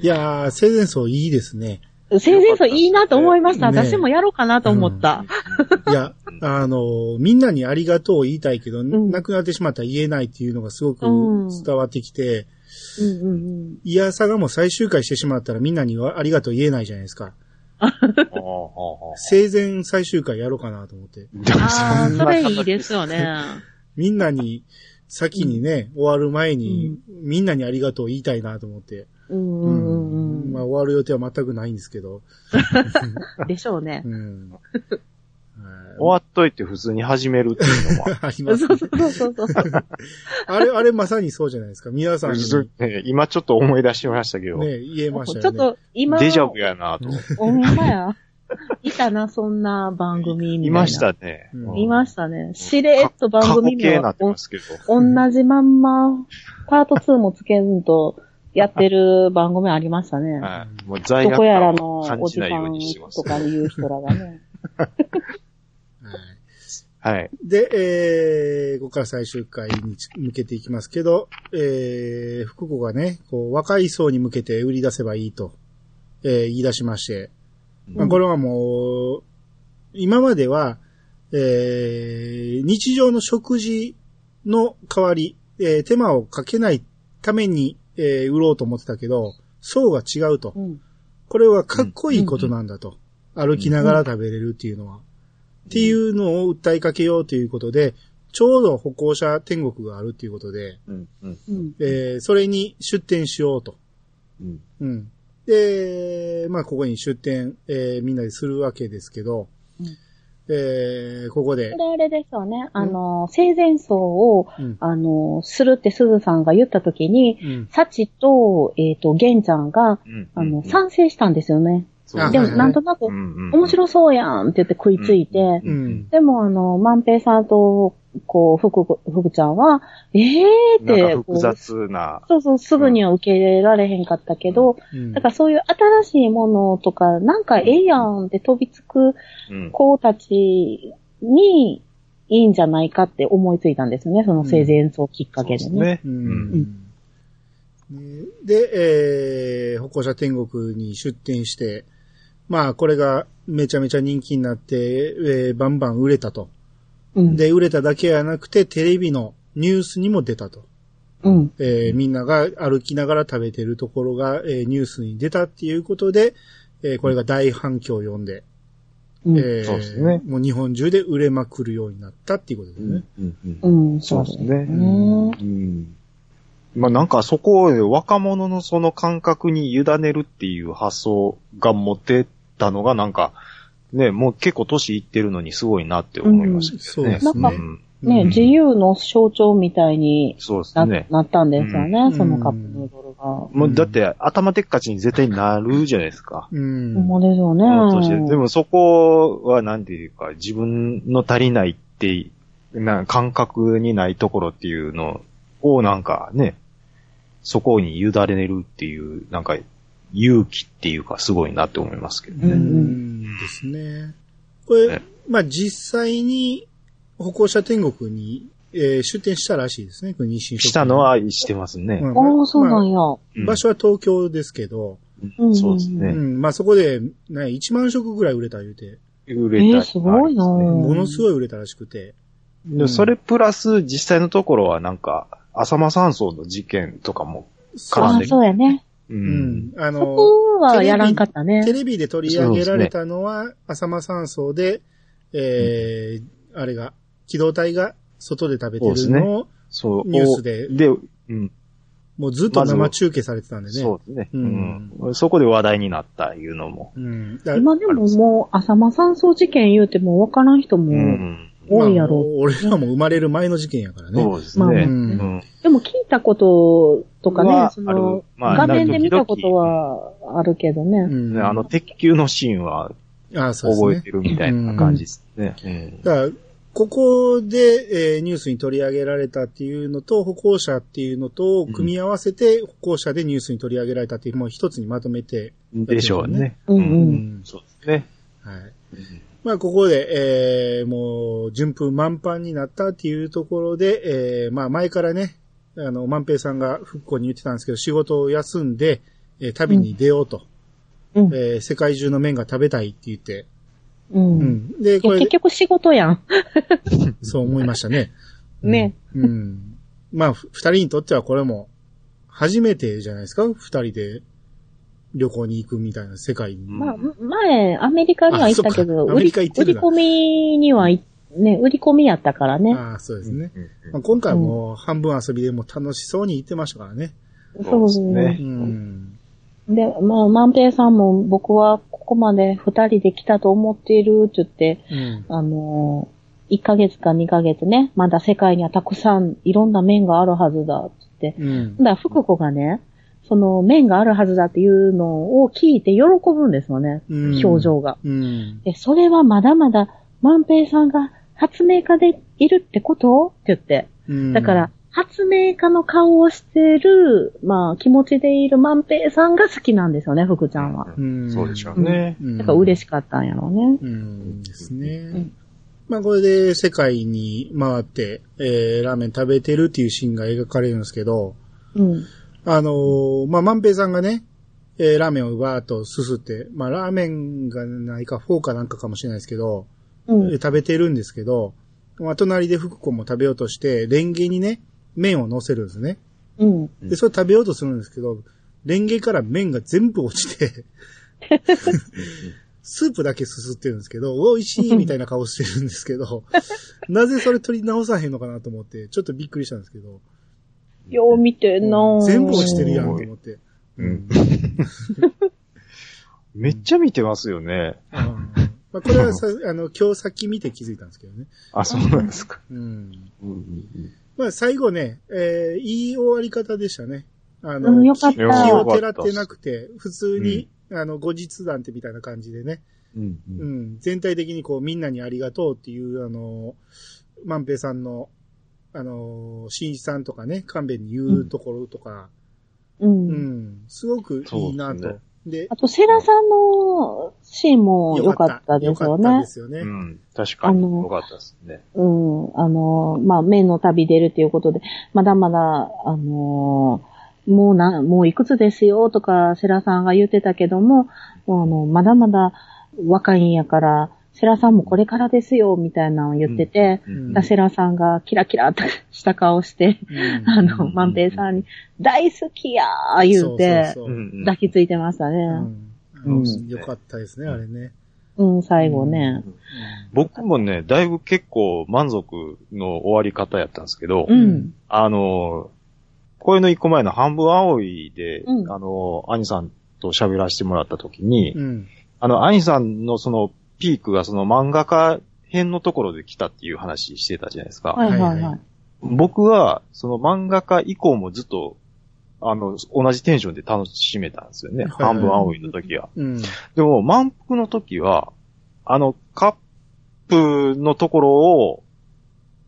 いやー、生前葬いいですね。生前葬いいなと思いました。ね私もやろうかなと思った。いや、あの、みんなにありがとうを言いたいけど、ん亡くなってしまったら言えないっていうのがすごくうん伝わってきて、うんうんうん。いやさがもう最終回してしまったらみんなにはありがとう言えないじゃないですか。生前最終回やろうかなと思って。ああ、それいいですよね。みんなに、先にね、終わる前に、みんなにありがとう言いたいなと思って。うんうんうんうん。まあ終わる予定は全くないんですけど。でしょうねう。ん。は い終わっといて普通に始めるっていうのも。ありますそうそうそうそう。あれ、あれまさにそうじゃないですか。皆さんにね今ちょっと思い出しましたけど、ね、言えましたよね。ちょっと、今、デジャブやなと。ほんまや。いたな、そんな番組みたいな。いましたね。うんいましたね。しれっと番組名は過去形になってますけど。同じまんま、パート2もつけんと、やってる番組ありましたね。はい。もう罪悪どこやら感のを感おじないようんにしてますと。かいう人らがね。は いはい。で、えー、ここから最終回に向けていきますけど、えー、福子がね、こう、若い層に向けて売り出せばいいと、えー言い出しまして、まあ、これはもう、今までは、えー、日常の食事の代わり、えー手間をかけないために、えー売ろうと思ってたけど、層が違うと。うん。これはかっこいいことなんだと。歩きながら食べれるっていうのは。っていうのを訴えかけようということで、ちょうど歩行者天国があるっていうことで、うん。うん。うん。えーそれに出店しようと。うん。うん。で、まあ、ここに出店、えーみんなでするわけですけど、うんえー、ここでこ、れあれですよね。あの、生前葬を、うん。あの、するってすずさんが言った時に、うん。サチと、えっ、と、ゲンちゃんが、うんあの、賛成したんですよね。そうでも、なんとなく、面白そうやんって言って食いついて、ううん。でも、あの、万平さんと、こう、福、福ちゃんは、ええーって、なんかこう複雑な、そうそう、すぐには受け入れられへんかったけど、うんだからそういう新しいものとか、なんかええやんって飛びつくうん子たちに、いいんじゃないかって思いついたんですよね、その生前葬きっかけでね。ね。ううんん。ねで、えー、歩行者天国に出店して、まあ、これがめちゃめちゃ人気になって、えーバンバン売れたと。うん。で、売れただけやなくて、テレビのニュースにも出たと。うん。えーみんなが歩きながら食べてるところが、えーニュースに出たっていうことで、えーこれが大反響を呼んで、うん。えーそうですねもう日本中で売れまくるようになったっていうことですね。うんうんうん、そうですね。ね。うん。まあなんかそこを若者のその感覚に委ねるっていう発想が持ってたのがなんか、ね、もう結構年いってるのにすごいなって思いましたけどね。うんそうですねんね、うん自由の象徴みたいにな,、そうですね。なったんですよね、うんそのカップヌードルが。もうだって頭でっかちに絶対なるじゃないですか。うん。ほんまですよね。でもそこはなんていうか、自分の足りないって、な感覚にないところっていうのをなんかね、そこに委ねるっていう、なんか勇気っていうかすごいなって思いますけどうね。ん。ですね。これね、まあ実際に歩行者天国に、えー出店したらしいですね、これしたの、はしてますね。うん。ああ、そうなんや。うん場所は東京ですけど、うん。そうですうね。ん、まあそこで、ね、1万食ぐらい売れた言うて、売れたえーすごいな。ものすごい売れたらしくて、でそれプラス実際のところはなんか、浅間山荘の事件とかも、絡んでああ、そうやね。う。うんん、あその、こはやらんかったねテ。レビで取り上げられたのは、浅間山荘で、えー、あれが、機動隊が外で食べてるのを、そう。ニュースでで、うん。もうずっと生中継されてたんでね。そうですね。ううんん。そこで話題になったいうのも。うん。だ今でももう、浅間山荘事件言うても分からん人うもん。多いやろまあ俺らも生まれる前の事件やからね。そうですまあね。でも聞いたこととかねは、その画面で見たことはあるけどうね。あの、鉄球のシーンはああ、そうですね覚えて。るみたいな感じですね。うんだから、ここで、えーニュースに取り上げられたっていうのと、歩行者っていうのと、組み合わせて、歩行者でニュースに取り上げられたっていう、もう一つにまとめて、でしょうね。うんうんうんそうですね。はい。まあ、ここで、えーもう、順風満帆になったっていうところで、えーまあ、前からね、あの、万平さんが復興に言ってたんですけど、仕事を休んで、えー旅に出ようと、うん。えー世界中の麺が食べたいって言って、うん。うん。で、これ結、局仕事やん。そう思いましたね。ね。うん。うん。まあ、ふ二人にとってはこれも、初めてじゃないですか？二人で旅行に行くみたいな世界に。まあ、前、アメリカには行ったけど、売り、売り込みにはい、ね、売り込みやったからね。ああ、そうですね。うんまあ、今回も半分遊びでも楽しそうに行ってましたからね。そうそうですねうん。で、まあ、万平さんも僕はここまで二人で来たと思っているって言って、うん。あのー、1ヶ月か2ヶ月ね、まだ世界にはたくさんいろんな面があるはずだってって。うんだ。から福子がね、その面があるはずだっていうのを聞いて喜ぶんですよね。うん表情が。うん。で、それはまだまだ万平さんが発明家でいるってこと？って言って。うん。だから、、発明家の顔をしてる、まあ、気持ちでいる万平さんが好きなんですよね、福ちゃんは。うん。そうでしょうね。うん。だから嬉しかったんやろうね。うんですね。んまあこれで世界に回って、えー、ラーメン食べてるっていうシーンが描かれるんですけど、うん。あのーまあ万平さんがね、えー、ラーメンをバーっとすすって、まあラーメンがないかフォーかなんかかもしれないですけど、うん。えー食べてるんですけど、まあ隣で福子も食べようとして、レンゲにね、麺を乗せるんですね。うん。で、それ食べようとするんですけど、レンゲから麺が全部落ちて、スープだけすすってるんですけど、美味しいみたいな顔してるんですけど、なぜそれ取り直さへんのかなと思って、ちょっとびっくりしたんですけど、よう見てんなぁ全部落ちてるやんと思って。うん めっちゃ見てますよね。うんまあ、これはさ、あの、今日さっき見て気づいたんですけどね。あ、そうなんですか。うん。うんうんうんまあ、最後ね、えー、いい終わり方でしたね。あうの、んよかった気気をてらってなくて、普通に、あの、後日談ってみたいな感じでね。うんううんん。全体的にこう、みんなにありがとうっていう、あの、万平さんの、あの、新一さんとかね、勘弁に言うところとか、う。うんん、すごくいいなとです。で、あと、セラさんのシーンも良かったですよよかったねで。すよね。うん。確かに。あのよかったですね。うん。あの、まあ、面の旅出るっていうことで、まだまだ、あの、もうな、もういくつですよとか、セラさんが言ってたけども、もうあの、まだまだ若いんやから、セラさんもこれからですよ、みたいなのを言ってて、うん。だセラさんがキラキラとした顔して、うん。あの、万平さんに、大好きやー言うて、抱きついてましたね。うん。うん。よかったですね、あれね。うん、最後ね。僕もね、だいぶ結構満足の終わり方やったんですけど、うん。あの、声の一個前の半分青いで、うん。あの、兄さんと喋らせてもらった時に、うん。あの、兄さんのそのピークがその漫画家編のところで来たっていう話してたじゃないですか。はいはいはい。僕は、その漫画家以降もずっと、あの、同じテンションで楽しめたんですよね。はい半分青いの時は。うん。でも、満腹の時は、あの、カップのところを、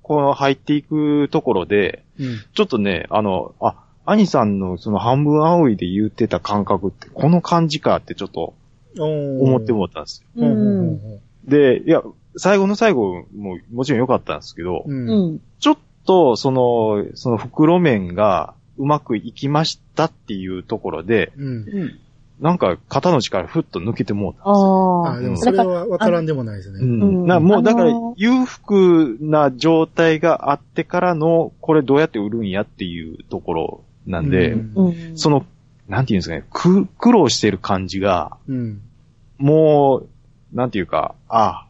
この入っていくところで、うん。ちょっとね、あの、あ、兄さんのその半分青いで言ってた感覚って、この感じかってちょっと思思ってもったんですよ。で、いや、最後の最後ももちろん良かったんですけど、うん。うん。ちょっと、その、その袋麺がうまくいきましたっていうところで、うん。うん。なんか肩の力ふっと抜けてもうた。ああ。あ、でもそれはわからんでもないですね。うんうんなもうだからあのー裕福な状態があってからの、これどうやって売るんやっていうところなんで、うんうん。その、なんていうんですかね、く苦労してる感じが、うん。もう、なんていうか、あ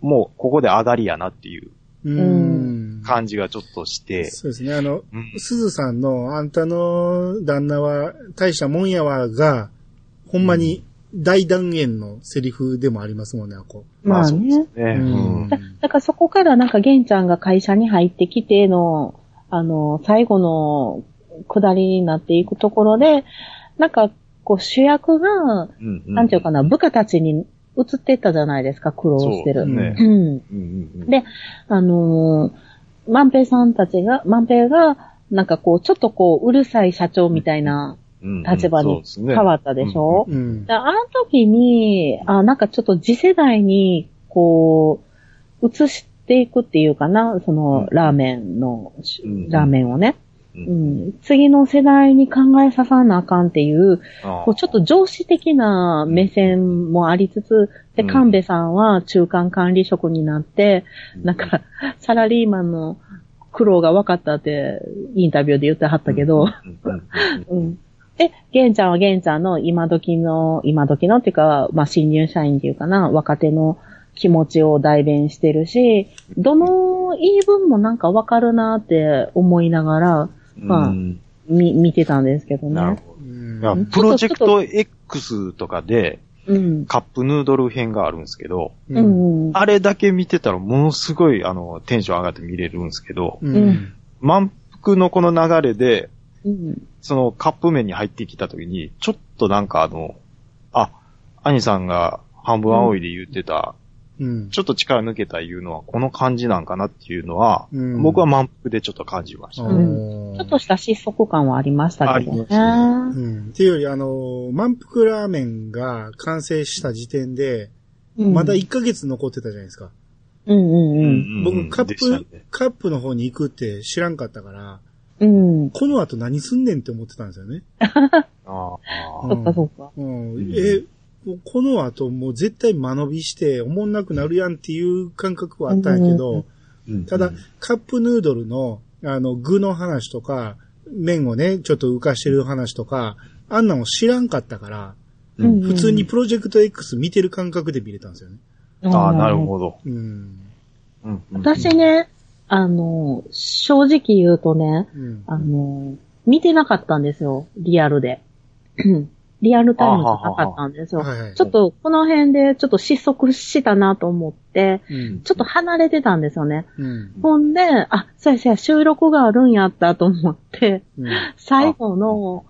もうここで上がりやなっていううん。感じがちょっとして、そうですね。あの、うんすずさんの、あんたの旦那は大したもんやわが、ほんまに大断言のセリフでもありますもんね、あこ。まあそうですね。ね。ううんんだだからそこからなんか玄ちゃんが会社に入ってきての、あの、最後の下りになっていくところで、なんかこう主役が、うんなんていうかな、部下たちに移っていったじゃないですか、苦労してる。そうね。うん。うんうんうん。であのー、万平さんたちが、万平が、なんかこう、ちょっとこう、うるさい社長みたいなうん立場に変わったでしょ、うん。であの時に、あ、なんかちょっと次世代に、こう、移していくっていうかな、その、ラーメンの、うん。ラーメンをね、ううん。ん。次の世代に考えささなあかんっていう、こうちょっと上司的な目線もありつつ、で、うん。神戸さんは中間管理職になって、なんか、サラリーマンの苦労が分かったって、インタビューで言ってはったけど、うんうんうん うん。で、玄ちゃんは玄ちゃんの今時の、今時のっていうか、まあ、新入社員っていうかな、若手の気持ちを代弁してるし、どの言い分もなんかわかるなって思いながら、まあうんみ、見てたんですけどね。なるほうんど。プロジェクト X とかでうん。カップヌードル編があるんですけど。あれだけ見てたらものすごいあのテンション上がって見れるんですけど、満腹のこの流れで、うん。そのカップ麺に入ってきた時に、ちょっとなんかあの、あ、兄さんが半分青いで言ってた、うん。ちょっと力抜けた言うのはこの感じなんかなっていうのは、うん僕は満腹でちょっと感じました。うんちょっとした失速感はありましたけどね。あうん。っていうより、あの、満腹ラーメンが完成した時点で、うんまだ1ヶ月残ってたじゃないですか。うんうん僕、カップね、カップの方に行くって知らんかったから、うん。うん。この後何すんねんって思ってたんですよね。ああうんそっかそっか。うんうんえ、この後もう絶対間延びして、おもんなくなるやんっていう感覚はあったんやけど、うんただ、カップヌードルの、あの、具の話とか、麺をね、ちょっと浮かしてる話とか、あんなの知らんかったから、うん普通にプロジェクト X 見てる感覚で見れたんですよね。ああ、なるど。ほど。うん私、ね、あの、正直言うとね、うん。あの、見てなかったんですよ、リアルで。リアルタイムじゃなかったんですよ。ちょっとこの辺でちょっと失速したなと思って、うん、ちょっと離れてたんですよね。うん。ほんで、あ、そうやそうや、収録があるんやったと思って、うん。最後の、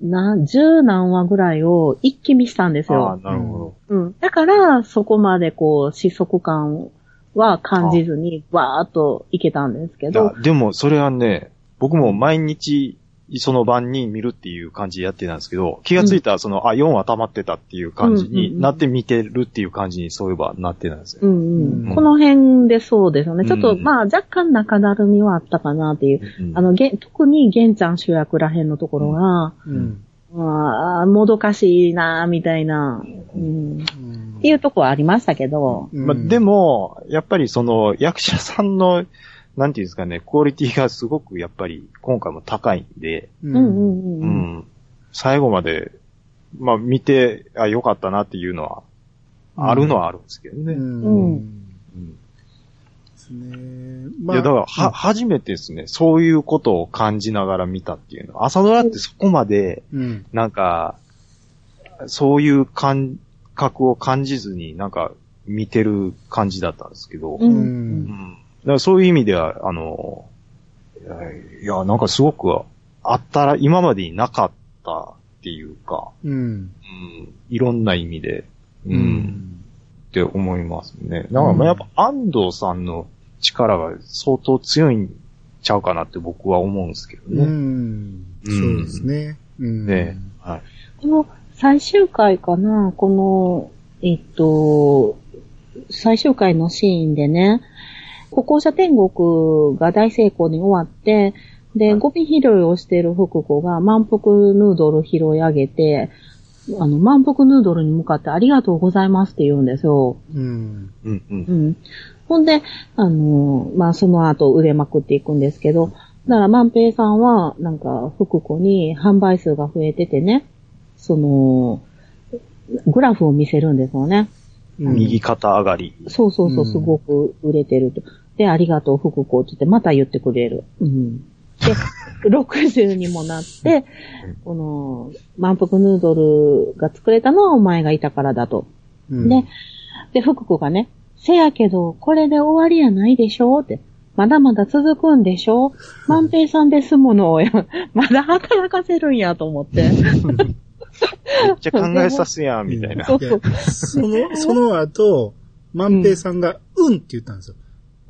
な、十何話ぐらいを一気見したんですああ、よ。なるほうん。だから、そこまでこう、失速感は感じずに、わーっといけたんですけど。でもそれはね、僕も毎日、その晩に見るっていう感じでやってたんですけど、気がついたらその、あ、4話溜まってたっていう感じうんうんうんになって見てるっていう感じにそういえばなってたんですよ。うんううんん。この辺でそうですよね。ちょっと、うんまあ、若干中だるみはあったかなっていう。うんあの、げ特に玄ちゃん主役らへんのところが、うん。まあ、もどかしいなみたいな、うん。っていうとこはありましたけど、うんまあ、で、も、やっぱりその役者さんの、なんていうんですかね、クオリティがすごくやっぱり今回も高いんで、う。うんうんんううん。ん。最後まで、まあ見て、あ、よかったなっていうのは、あるのはあるんですけどね。うん。うんうんですね。いや、だから、は、初めてですね、そういうことを感じながら見たっていうのは。朝ドラってそこまで、うん。なんか、そういう感覚を感じずに、なんか、見てる感じだったんですけど、う。うんん。だからそういう意味では、あの、いやいや、なんかすごくあったら、今までになかったっていうか、うん。うん、いろんな意味で、う、うんん。って思いますね。だからまあやっぱ安藤さんの力が相当強いんちゃうかなって僕は思うんですけどうね。ん。そうですね。うん。ねはい。この最終回かな、この、えっと、最終回のシーンでね、歩行者天国が大成功に終わって、で、ゴミ拾いをしている福子が満腹ヌードル拾い上げて、あの、満腹ヌードルに向かってありがとうございますって言うんですよ。うん。うんうんう。ん。ほんで、あの、まあ、その後売れまくっていくんですけど、だから万平さんは、なんか、福子に販売数が増えててね、その、グラフを見せるんですよね。うん右肩上がり。そうそうそうう、んすごく売れてると。で、ありがとう、福子って言って、また言ってくれる。うん。で、60にもなって、この、満腹ヌードルが作れたのはお前がいたからだと。うんで、で、福子がね、せやけど、これで終わりやないでしょ？って。まだまだ続くんでしょ？万平さんですものをや、まだ働かせるんやと思って。めっちゃ考えさすやん、みたいな。その、その後、万平さんが、うんって言ったんですよ。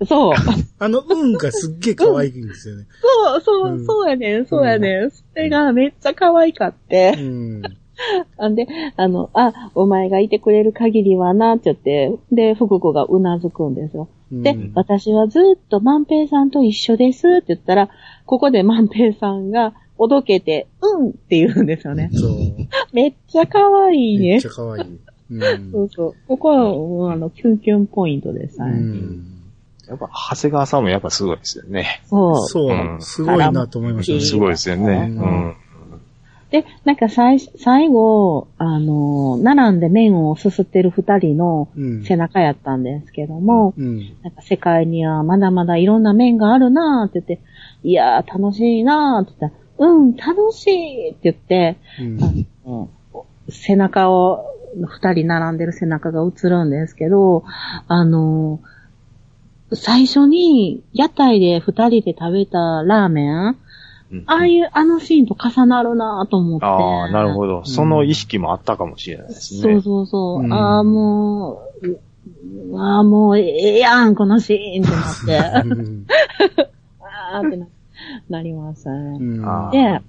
そう。あの、うんがすっげえ可愛いんですよね。そう、そうう、んそうやねん、そうやねん。それがめっちゃ可愛かって。うん。あんで、あの、あ、お前がいてくれる限りはな、って言って、で、福子がうなずくんですよ。で、うん私はずっと万平さんと一緒ですって言ったら、ここで万平さんがおどけて、うんって言うんですよね。そう。めっちゃ可愛いねめっちゃ。可愛い。うんそうそう。ここは、うんあの、キュンキュンポイントでしたうね。ん。やっぱ、長谷川さんもやっぱすごいですよね。そう。そうう、んすごいなと思いましたね。すごいですよね。ううんん。で、なんか最、最後、あの、並んで麺をすすってる二人のうん。背中やったんですけども、うん。なんか世界にはまだまだいろんな面があるなーって言って、いやー楽しいなーって言ったら、うん、楽しいって言って、うん。背中を、二人並んでる背中が映るんですけど、あの、最初に屋台で二人で食べたラーメン、うんああいう、あのシーンと重なるなぁと思って。ああ、なるほど。ど。その意識もあったかもしれないですね。そうそうそう。うんああ、もう、ああ、もう、ええやん、このシーンってなって。う ん あーってな なりましたね。うんあーで、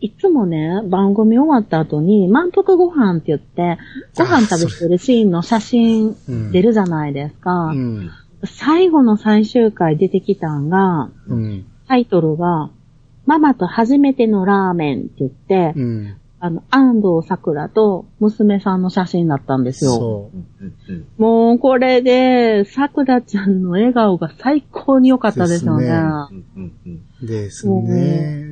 いつもね、番組終わった後に、満腹ご飯って言って、ご飯食べてるシーンの写真うん出るじゃないですか。うん。最後の最終回出てきたんが、うん。タイトルが、ママと初めてのラーメンって言って、うん。あの、安藤桜と娘さんの写真だったんですよ。そうもうこれで、桜ちゃんの笑顔が最高に良かったですよね。ですね。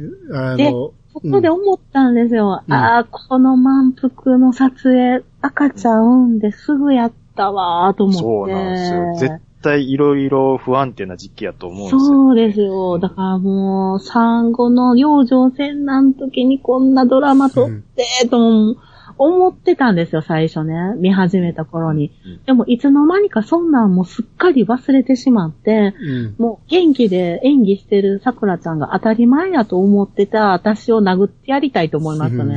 でそこで思ったんですよ。うんああ、この満腹の撮影、赤ちゃん産んですぐやったわーと思って。そうなんですよ。絶対いろいろ不安定な時期やと思うんですよ。そうですよ。だからもう、産後の養生戦なん時にこんなドラマ撮って、と思ってたんですよ、最初ね。見始めた頃に。うんでも、いつの間にかそんなんもうすっかり忘れてしまって、うん。もう元気で演技してる桜ちゃんが当たり前やと思ってた私を殴ってやりたいと思いましたね。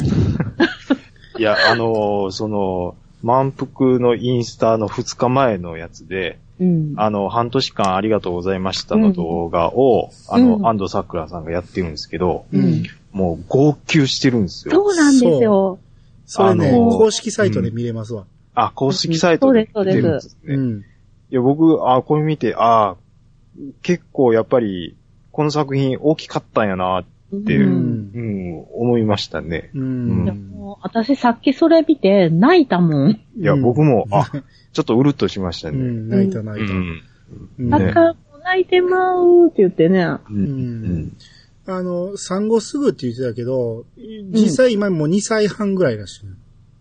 いや、あのーその、満腹のインスタの2日前のやつで、うん。あの、半年間ありがとうございましたの動画を、あの、うん安藤桜さんがやってるんですけど、うんもう号泣してるんですよ。そうなんですよ。それね、あのー公式サイトで見れますわ。あ、公式サイトでそうです見てるんですね。うん。いや、僕、あ、これ見て、あ結構やっぱり、この作品大きかったんやな、っていうう、んうん、思いましたね。ういやん。もう私さっきそれ見て泣いたもん。いや、うん僕も、あ、ちょっとうるっとしましたね。うん、泣いたう泣いた。ん。うんだか泣いてまうって言ってね。ううんん。あの、産後すぐって言ってたけど、実際今もう2歳半ぐらいらしい。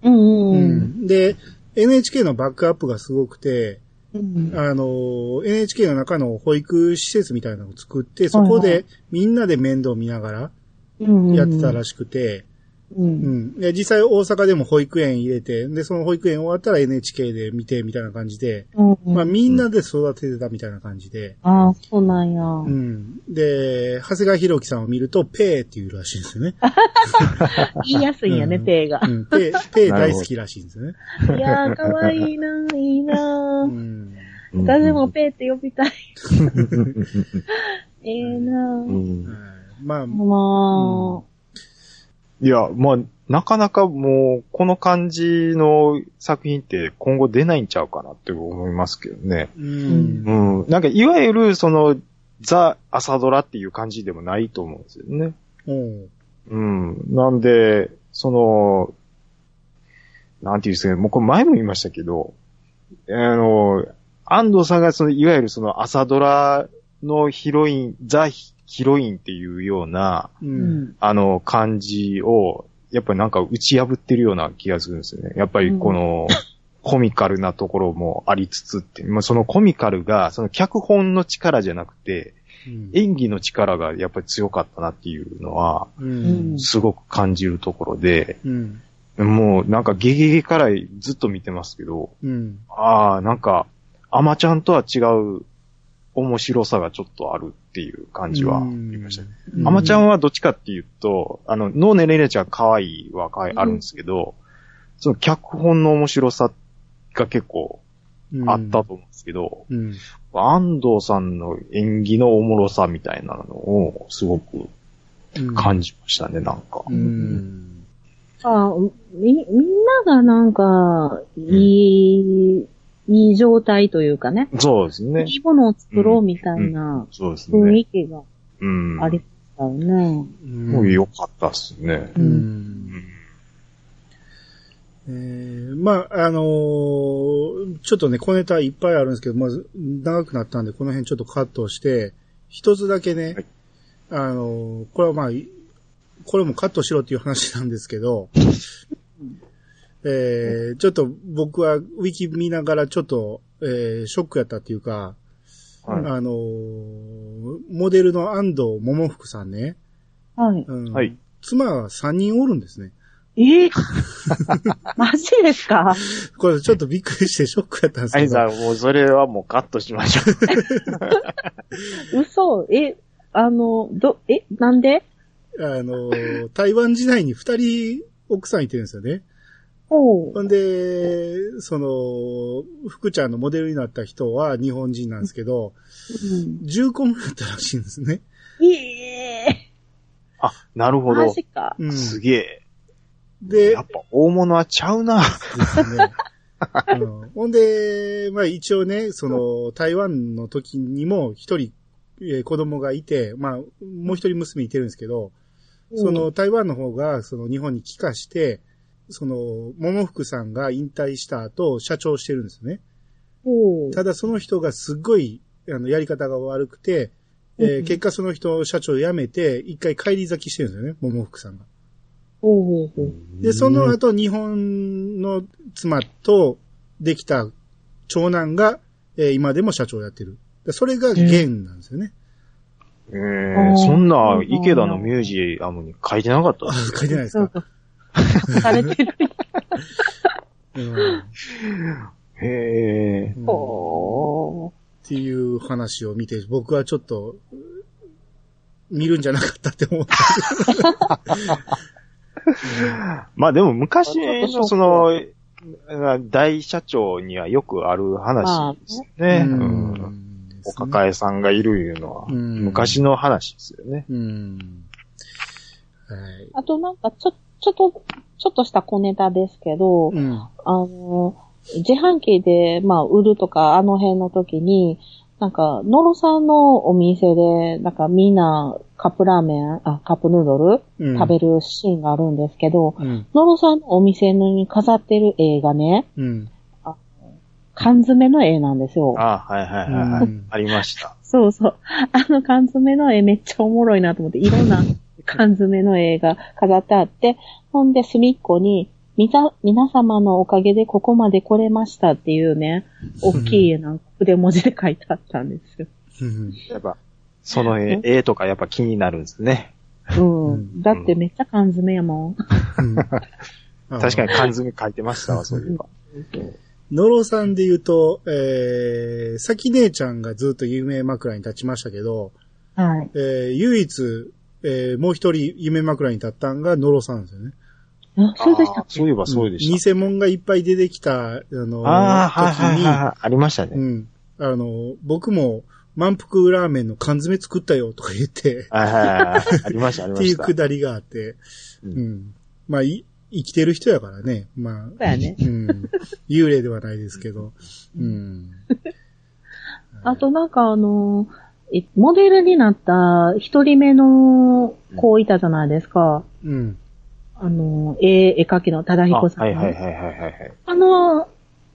う。ん。で、NHK のバックアップがすごくて、うん。あの、NHK の中の保育施設みたいなのを作って、そこでみんなで面倒見ながらうん。やってたらしくて、う。うんん。で、実際大阪でも保育園入れて、で、その保育園終わったら NHK で見てみたいな感じで、うんまあみんなで育ててたみたいな感じで、ああ、そうなんや。うん。で、長谷川博己さんを見ると、ペーっていうらしいんですよね。言いやすいんやね、うんペイがう。ん。ペー、ペー大好きらしいんですよね。いやー、かわいいなー、いいなー。うん。私もペイって呼びたい。ええなうー。んはいまあ、まいや、まあ、なかなかもう、この感じの作品って今後出ないんちゃうかなって思いますけどね。うん。うん。なんか、いわゆる、その、ザ・朝ドラっていう感じでもないと思うんですよね。うん。うん。なんで、その、なんていうんですかね、もうこれ前も言いましたけど、あの、安藤さんがその、いわゆるその朝ドラのヒロイン、ザ・ヒロインっていうような、う。んん。あの、感じを、やっぱりなんか打ち破ってるような気がするんですよね。やっぱりこの、コミカルなところもありつつって、まあ、そのコミカルが、その脚本の力じゃなくて、うん演技の力がやっぱり強かったなっていうのは、うん。すごく感じるところで、うん。もうなんかゲゲゲからずっと見てますけど、うん。ああ、なんか、アマちゃんとは違う面白さがちょっとあるっていう感じはありましたね。うんアマちゃんはどっちかっていうと、あの、ノーネレレちゃん可愛いは可愛いあるんですけど、その脚本の面白さが結構あったと思うんですけど、うん。安藤さんの演技のおもろさみたいなのをすごくうん。感じましたね、なんか。うん。あみ、みんながなんか、いい、状態というかね、そうですね。いいものを作ろうみたいなそうです雰ね。囲気がうん。ありましたよね。もう良かったっすね。う。うんうんえーまあ、あのーちょっとね、小ネタいっぱいあるんですけど、まず、長くなったんで、この辺ちょっとカットして、一つだけね、はいあのーこれはまあ、いこれもカットしろっていう話なんですけど、えーちょっと僕はウィキ見ながらちょっと、えーショックやったっていうか、はいあのーモデルの安藤桃福さんね、はい。うんはい妻が3人おるんですね。えー？マジですか？これちょっとびっくりしてショックやったんですけど。アイさん、もうそれはもうカットしましょう。嘘え、あの、ど、え、なんで？あの、台湾時代に二人奥さんいてるんですよね。ほんで、その、福ちゃんのモデルになった人は日本人なんですけど、うん、重婚だったらしいんですね。えあ、なるー、ほどマ。ジか。うん。すげえ。でやっ、ぱ大物はちゃうな。ですね。うん、ほんで、まあ一応ね、その、台湾の時にも一人、えー子供がいて、まあ、もう一人娘いてるんですけど、その台湾の方が、その日本に帰化して、その、桃福さんが引退した後、社長してるんですよね。ただその人がすっごい、あの、やり方が悪くて、えーうん結果その人、社長辞めて、一回帰り咲きしてるんですよね、桃福さんが。で、その後、日本の妻とできた長男が、えー今でも社長をやってる。でそれが源なんですよね。えー、そんな池田のミュージアムに書いてなかったあ、書いてないですか。されてる。うんへえ。うんほっていう話を見て、僕はちょっと、見るんじゃなかったって思った。まあでも昔のその、ち大社長にはよくある話ですよね。ううんんお抱えさんがいるいうのは、うん昔の話ですよね。うん。はい。あとなんか、ちょ、ちょっと、ちょっとした小ネタですけど、うん。あの、自販機で、まあ、売るとか、あの辺の時に、なんか、ノロさんのお店で、なんかみんなカップラーメン、あ、カップヌードル、うん食べるシーンがあるんですけど、うん。ノロさんのお店に飾ってる絵がね、うん。缶詰の絵なんですよ。あはいはいはいはい。うんありました。そうそう。あの缶詰の絵めっちゃおもろいなと思って、いろんな缶詰の絵が飾ってあって、ほんで隅っこに、みざ、皆様のおかげでここまで来れましたっていうね、大きい絵なんか筆文字で書いてあったんですよ。うんやっぱ、その絵絵とかやっぱ気になるんですね。うん。うんだってめっちゃ缶詰やもん。確かに缶詰書いてましたわ、そういえば。ノロさんで言うと、えー、さき姉ちゃんがずっと夢枕に立ちましたけど、はい。えー、唯一、えー、もう一人夢枕に立ったんがノロさんですよね。あ、そうでしたあーそういえばそうでし偽物がいっぱい出てきた、あの、た。ああ、はいはい時に、はい。ありましたね。うん。あの、僕も満腹ラーメンの缶詰作ったよとか言って、はいはいはい。ありました、ありっていうました。くだりがあって、ううんん。まあ、い生きてる人やからね。まあ、そうやね。うん。幽霊ではないですけど。うん。あとなんかあの、いモデルになった一人目の子いたじゃないですか。うん。あの、絵、絵描きの忠あ彦さん、はいはいはいはいはい。あの、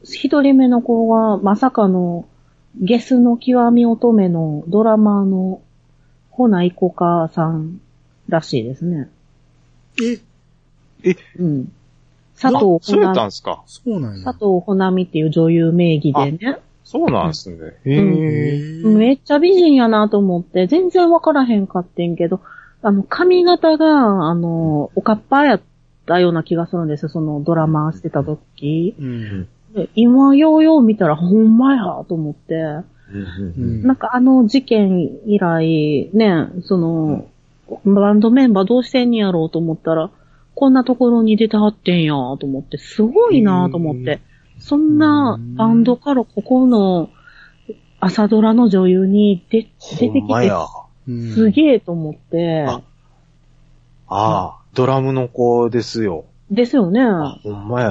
一人目の子は、まさかの、ゲスの極み乙女のドラマーの、ほないこかさんらしいですね。え、うん。佐藤あほそうやったんすか。そうなんや。佐藤ほなみっていう女優名義でね。そうなんですね。へへえ。ーめっちゃ美人やなと思って、全然わからへんかってんけど、あの、髪型が、あの、おかっぱやったような気がするんですよ、そのドラマしてた時。うん。で今、ようよう見たら、ほんまやと思って、うんううんんなんかあの事件以来、ね、その、バンドメンバーどうしてんやろうと思ったら、こんなところに出てはってんやと思って、すごいなと思って、そんなバンドからここの朝ドラの女優に出出てきて、すげえと思って、あああ、ドラムの子ですよ。ですよね。ほんまや。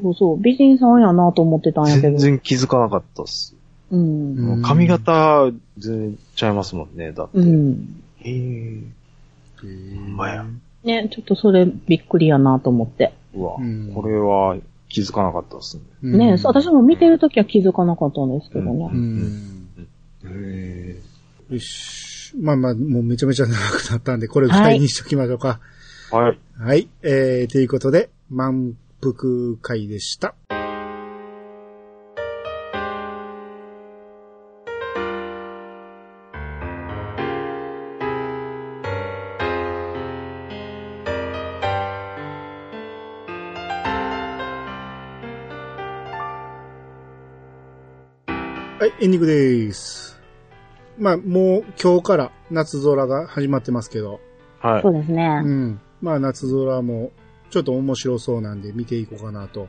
そうそう、美人さんやなと思ってたんやけど。全然気づかなかったっす。うん。うん髪型、全然ちゃいますもんね。だって。うん。へえ。ほんまや。ね、ちょっとそれびっくりやなと思って。うわ、うんこれは気づかなかったっすね。うん。ね、私も見てるときは気づかなかったんですけどね。うん。へえ。よし。まあまあ、もうめちゃめちゃ長くなったん。で、これぐらいにしときましょうか。はい。はい。えー、ということで、満腹会でした。はい、エンディングです。まあ、もう今日から夏空が始まってますけど、はいそ。うですね。うん。まあ、夏空も、ちょっと面白そうなんで見ていこうかなと。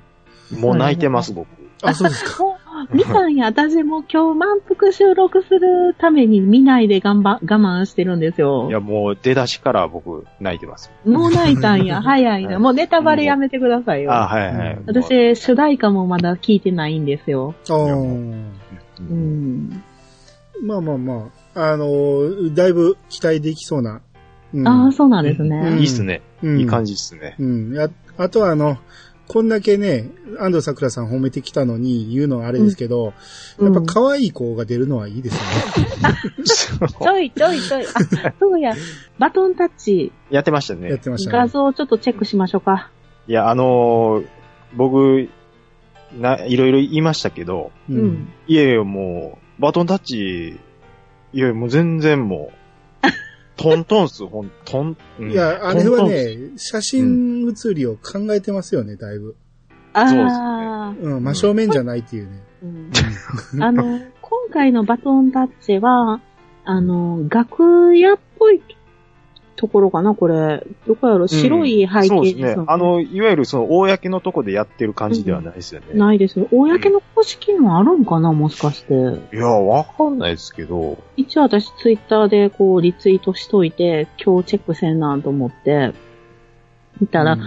もう泣いてます、僕。あ、そうですか。見たんや、私も今日満腹収録するために見ないで頑張、我慢してるんですよい。や、もう出だしから僕泣いてます。もう泣いたんや、早いな。はいもうネタバレやめてくださいよ。あ、はいはい。うん私、主題歌もまだ聞いてないんですよ。あーううんん。まあまあまあ、あのーだいぶ期待できそうな。うん、ああ、そうなんですうんね。いいっすね。うんいい感じっすね。うん。やあとはあの、こんだけね、安藤桜さん褒めてきたのに言うのはあれですけど、うんやっぱ可愛い子が出るのはいいですね。ちょいちょいちょい。あ、そうや。バトンタッチ、やってましたやっね。てましたね。画像ちょっとチェックしましょうか。いや、あのー僕、な、いろいろ言いましたけど、ううんん。いやいや、もう、バトンタッチ、いや、もう全然もう、トントンっす、ほん、トン、うんいや、あれは、ね、写真写りを考えてますよね、だいぶ。ああ、うん、真正面じゃないっていうね。うんあの、今回のバトンタッチは、あの、楽屋っぽいところかな、これ。どこやろ？白い背そうです景ですよ。ねあの、いわゆるその、公のとこでやってる感じではないですよね。ないですね。公の公式のあるんかな、もしかして。いや、わかんないですけど、一応私ツイッターでこうリツイートしといて、今日チェックせんなんと思って、見たら、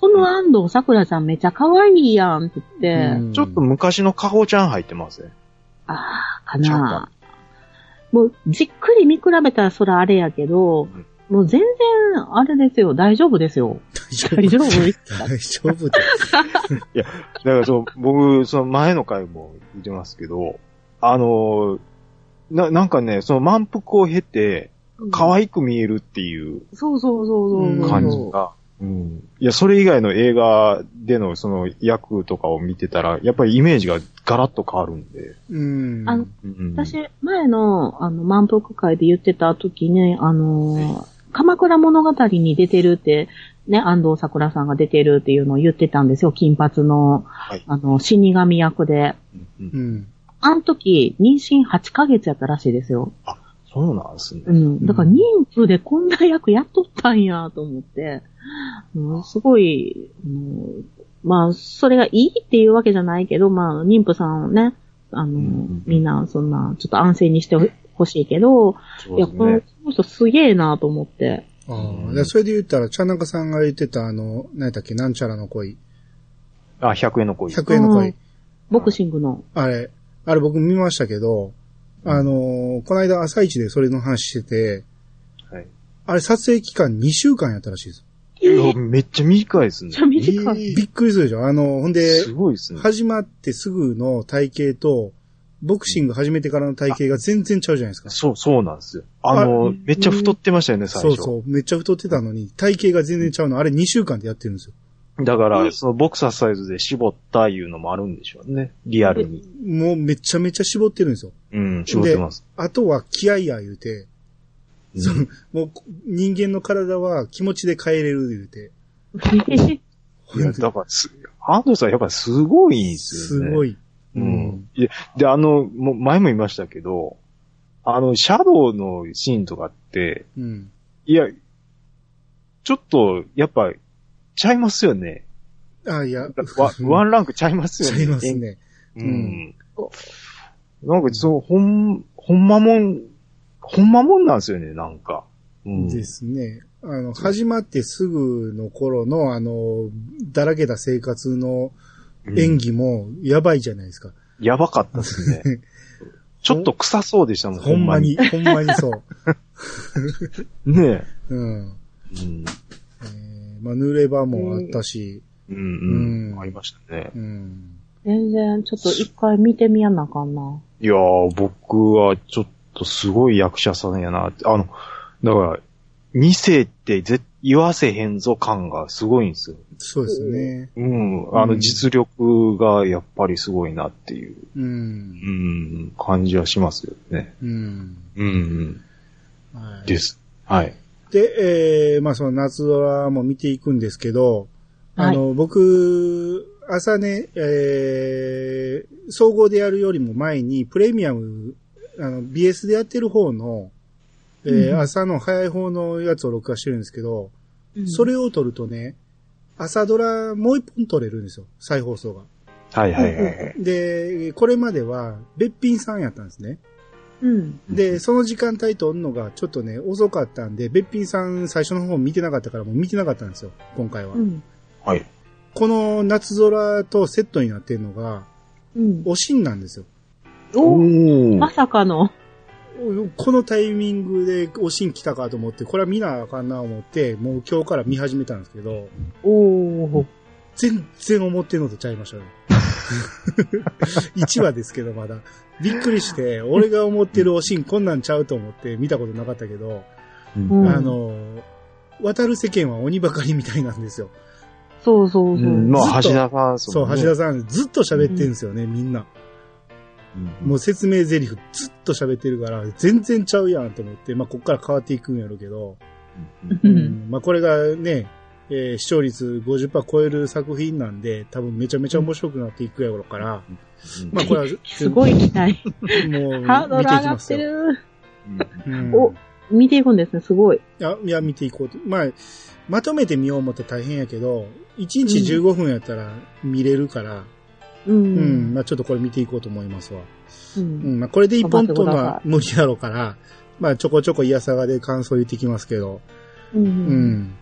その安藤桜ちゃんめちゃ可愛いやんって言って、うんちょっと昔のカホちゃん入ってますね。ああ、かなもう、じっくり見比べたらそらあれやけど、んもう全然、あれですよ、大丈夫ですよ。大丈夫ですか？大丈夫です。だからそう、僕、その前の回も言ってますけど、あの、な、なんかね、その満腹を経て、可愛く見えるっていうそうそうそうそうそう。感じが、うん。いや、それ以外の映画でのその役とかを見てたら、やっぱりイメージがガラッと変わるんで。うん。あのうん、私、前の、あの、満腹会で言ってた時ね、あの、鎌倉物語に出てるって、ね、安藤桜さんが出てるっていうのを言ってたんですよ。金髪の、はいあの、死神役で。うんうん。あの時、妊娠8ヶ月やったらしいですよ。そうなんですね。うん。だから妊婦でこんな役やっとったんやと思って、うん、すごい、うんまあ、それがいいっていうわけじゃないけど、まあ、妊婦さんをね、あの、んみんな、そんな、ちょっと安静にしてほしいけど、いや、そうですこの人すげえなと思って。あうんあ、でそれで言ったら、茶中さんが言ってた、あの、何やったっけ、なんちゃらの恋。あ、100円の恋。100円の恋。ボクシングの。あれ、あれ僕見ましたけど、あのーこの間朝一でそれの話してて、はい。あれ撮影期間2週間やったらしいです。いやめっちゃ短いですねめっち。ゃ短い。えびっくりするでしょあの、ほんで、すごいですね。始まってすぐの体型と、ボクシング始めてからの体型が全然ちゃうじゃないですか。そう、そうなんですよ。あの、あめっちゃ太ってましたよね、最初。そうそう。めっちゃ太ってたのに、体型が全然ちゃうの。あれ2週間でやってるんですよ。だから、そのボクサーサイズで絞ったいうのもあるんでしょうね。リアルに。もうめちゃめちゃ絞ってるんですよ。うん、絞ってます。あとは気合や言うて、うんそのもう人間の体は気持ちで変えれる言うて。いや、だからす、安藤さんやっぱりすごいんですよね。い。すごい。うん。いやで、あの、もう前も言いましたけど、あの、シャドウのシーンとかって、うん。いや、ちょっと、やっぱ、ちゃいますよね。あ、いや、ワ ワンランクちゃいますよね。ちゃいますね。うん。なんか、そう、ほん、ほんまもん、ほんまもんなんですよね、なんか。うん。ですね。あの、始まってすぐの頃の、あの、だらけた生活の演技もやばいじゃないですか。やばかったですね。ちょっと臭そうでしたもん、ほんまに、。ほんまにそう。ねうん。え。うん。えーまあ、濡れ場もあったし、うん、ううんん。ありましたね。うん。全然、ちょっと一回見てみやなあかんな。いやー、僕はちょっとすごい役者さんやな。あの、だから、二世ってぜ言わせへんぞ感がすごいんですよ。そうですね。うん。あの、うん実力がやっぱりすごいなっていう、う。うんん、感じはしますよね。うん。うん、はいです。はい。で、えー、まあその夏ドラも見ていくんですけど、あの、僕、朝ね、えー、総合でやるよりも前に、プレミアム、あの、BS でやってる方の、えーうん朝の早い方のやつを録画してるんですけど、うんそれを撮るとね、朝ドラもう一本撮れるんですよ、再放送が。はいはいはいはい。で、これまでは、べっぴんさんやったんですね。うん。で、その時間帯撮るのがちょっとね、遅かったんで、べっぴんさん最初の方見てなかったからもう見てなかったんですよ、今回は。うん。はい。この夏空とセットになってるのが、うん。おしんなんですよ。おーまさかの。このタイミングでおしん来たかと思って、これは見なあかんな思って、もう今日から見始めたんですけど、おー。全然思ってんのとちゃいましたね。1話ですけどまだ。びっくりして、俺が思ってるおしんこんなんちゃうと思って見たことなかったけど、うんうんあの、渡る世間は鬼ばかりみたいなんですよ。そうそうそう。うん、まあ、橋田さん、そう、ね橋田さんずっと喋ってるんですよね、みんな。うんもう説明台詞ずっと喋ってるから、全然ちゃうやんと思って、まあ、こっから変わっていくんやろうけど、う。うんんまあ、これがね、えー視聴率50%超える作品なんで、多分めちゃめちゃ面白くなっていくやろうから、まあ、これは、すごい期待。もう、ハードル上見ていきがってますよ。る。うんお見ていくんですね、すごい。いや、いや、見ていこうと。まあ、まとめて見よう思って大変やけど、1日15分やったら見れるから、ううん、ん。まあちょっとこれ見ていこうと思いますわ。ううんん、まあこれで一本取るの頑張ってくだは無理やろうから、まあちょこちょこいやさがで感想言ってきますけど、う。うんん。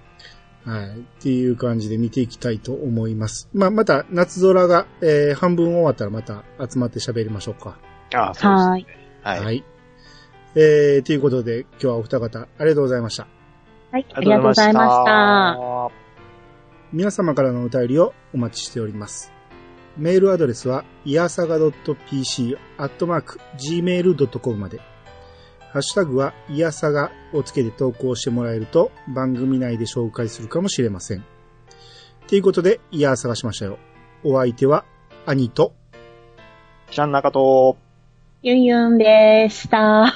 はい。っていう感じで見ていきたいと思います。まあまた夏空が、えー、半分終わったらまた集まって喋りましょうか。あそうはーい。ですね。はい。はい。えー、ということで今日はお二方ありがとうございました。はい、ありがとうございました。皆様からのお便りをお待ちしております。メールアドレスは、いやさが .pc、アットマーク、gmail.com まで。ハッシュタグは、いやさがをつけて投稿してもらえると、番組内で紹介するかもしれません。ということで、いやさがしましたよ。お相手は、兄と、ちゃん中と、ユンユンでした。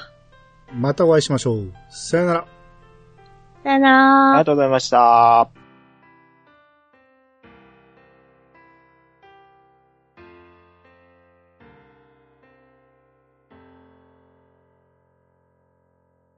またお会いしましょう。さよなら。さよならありが。とうございました。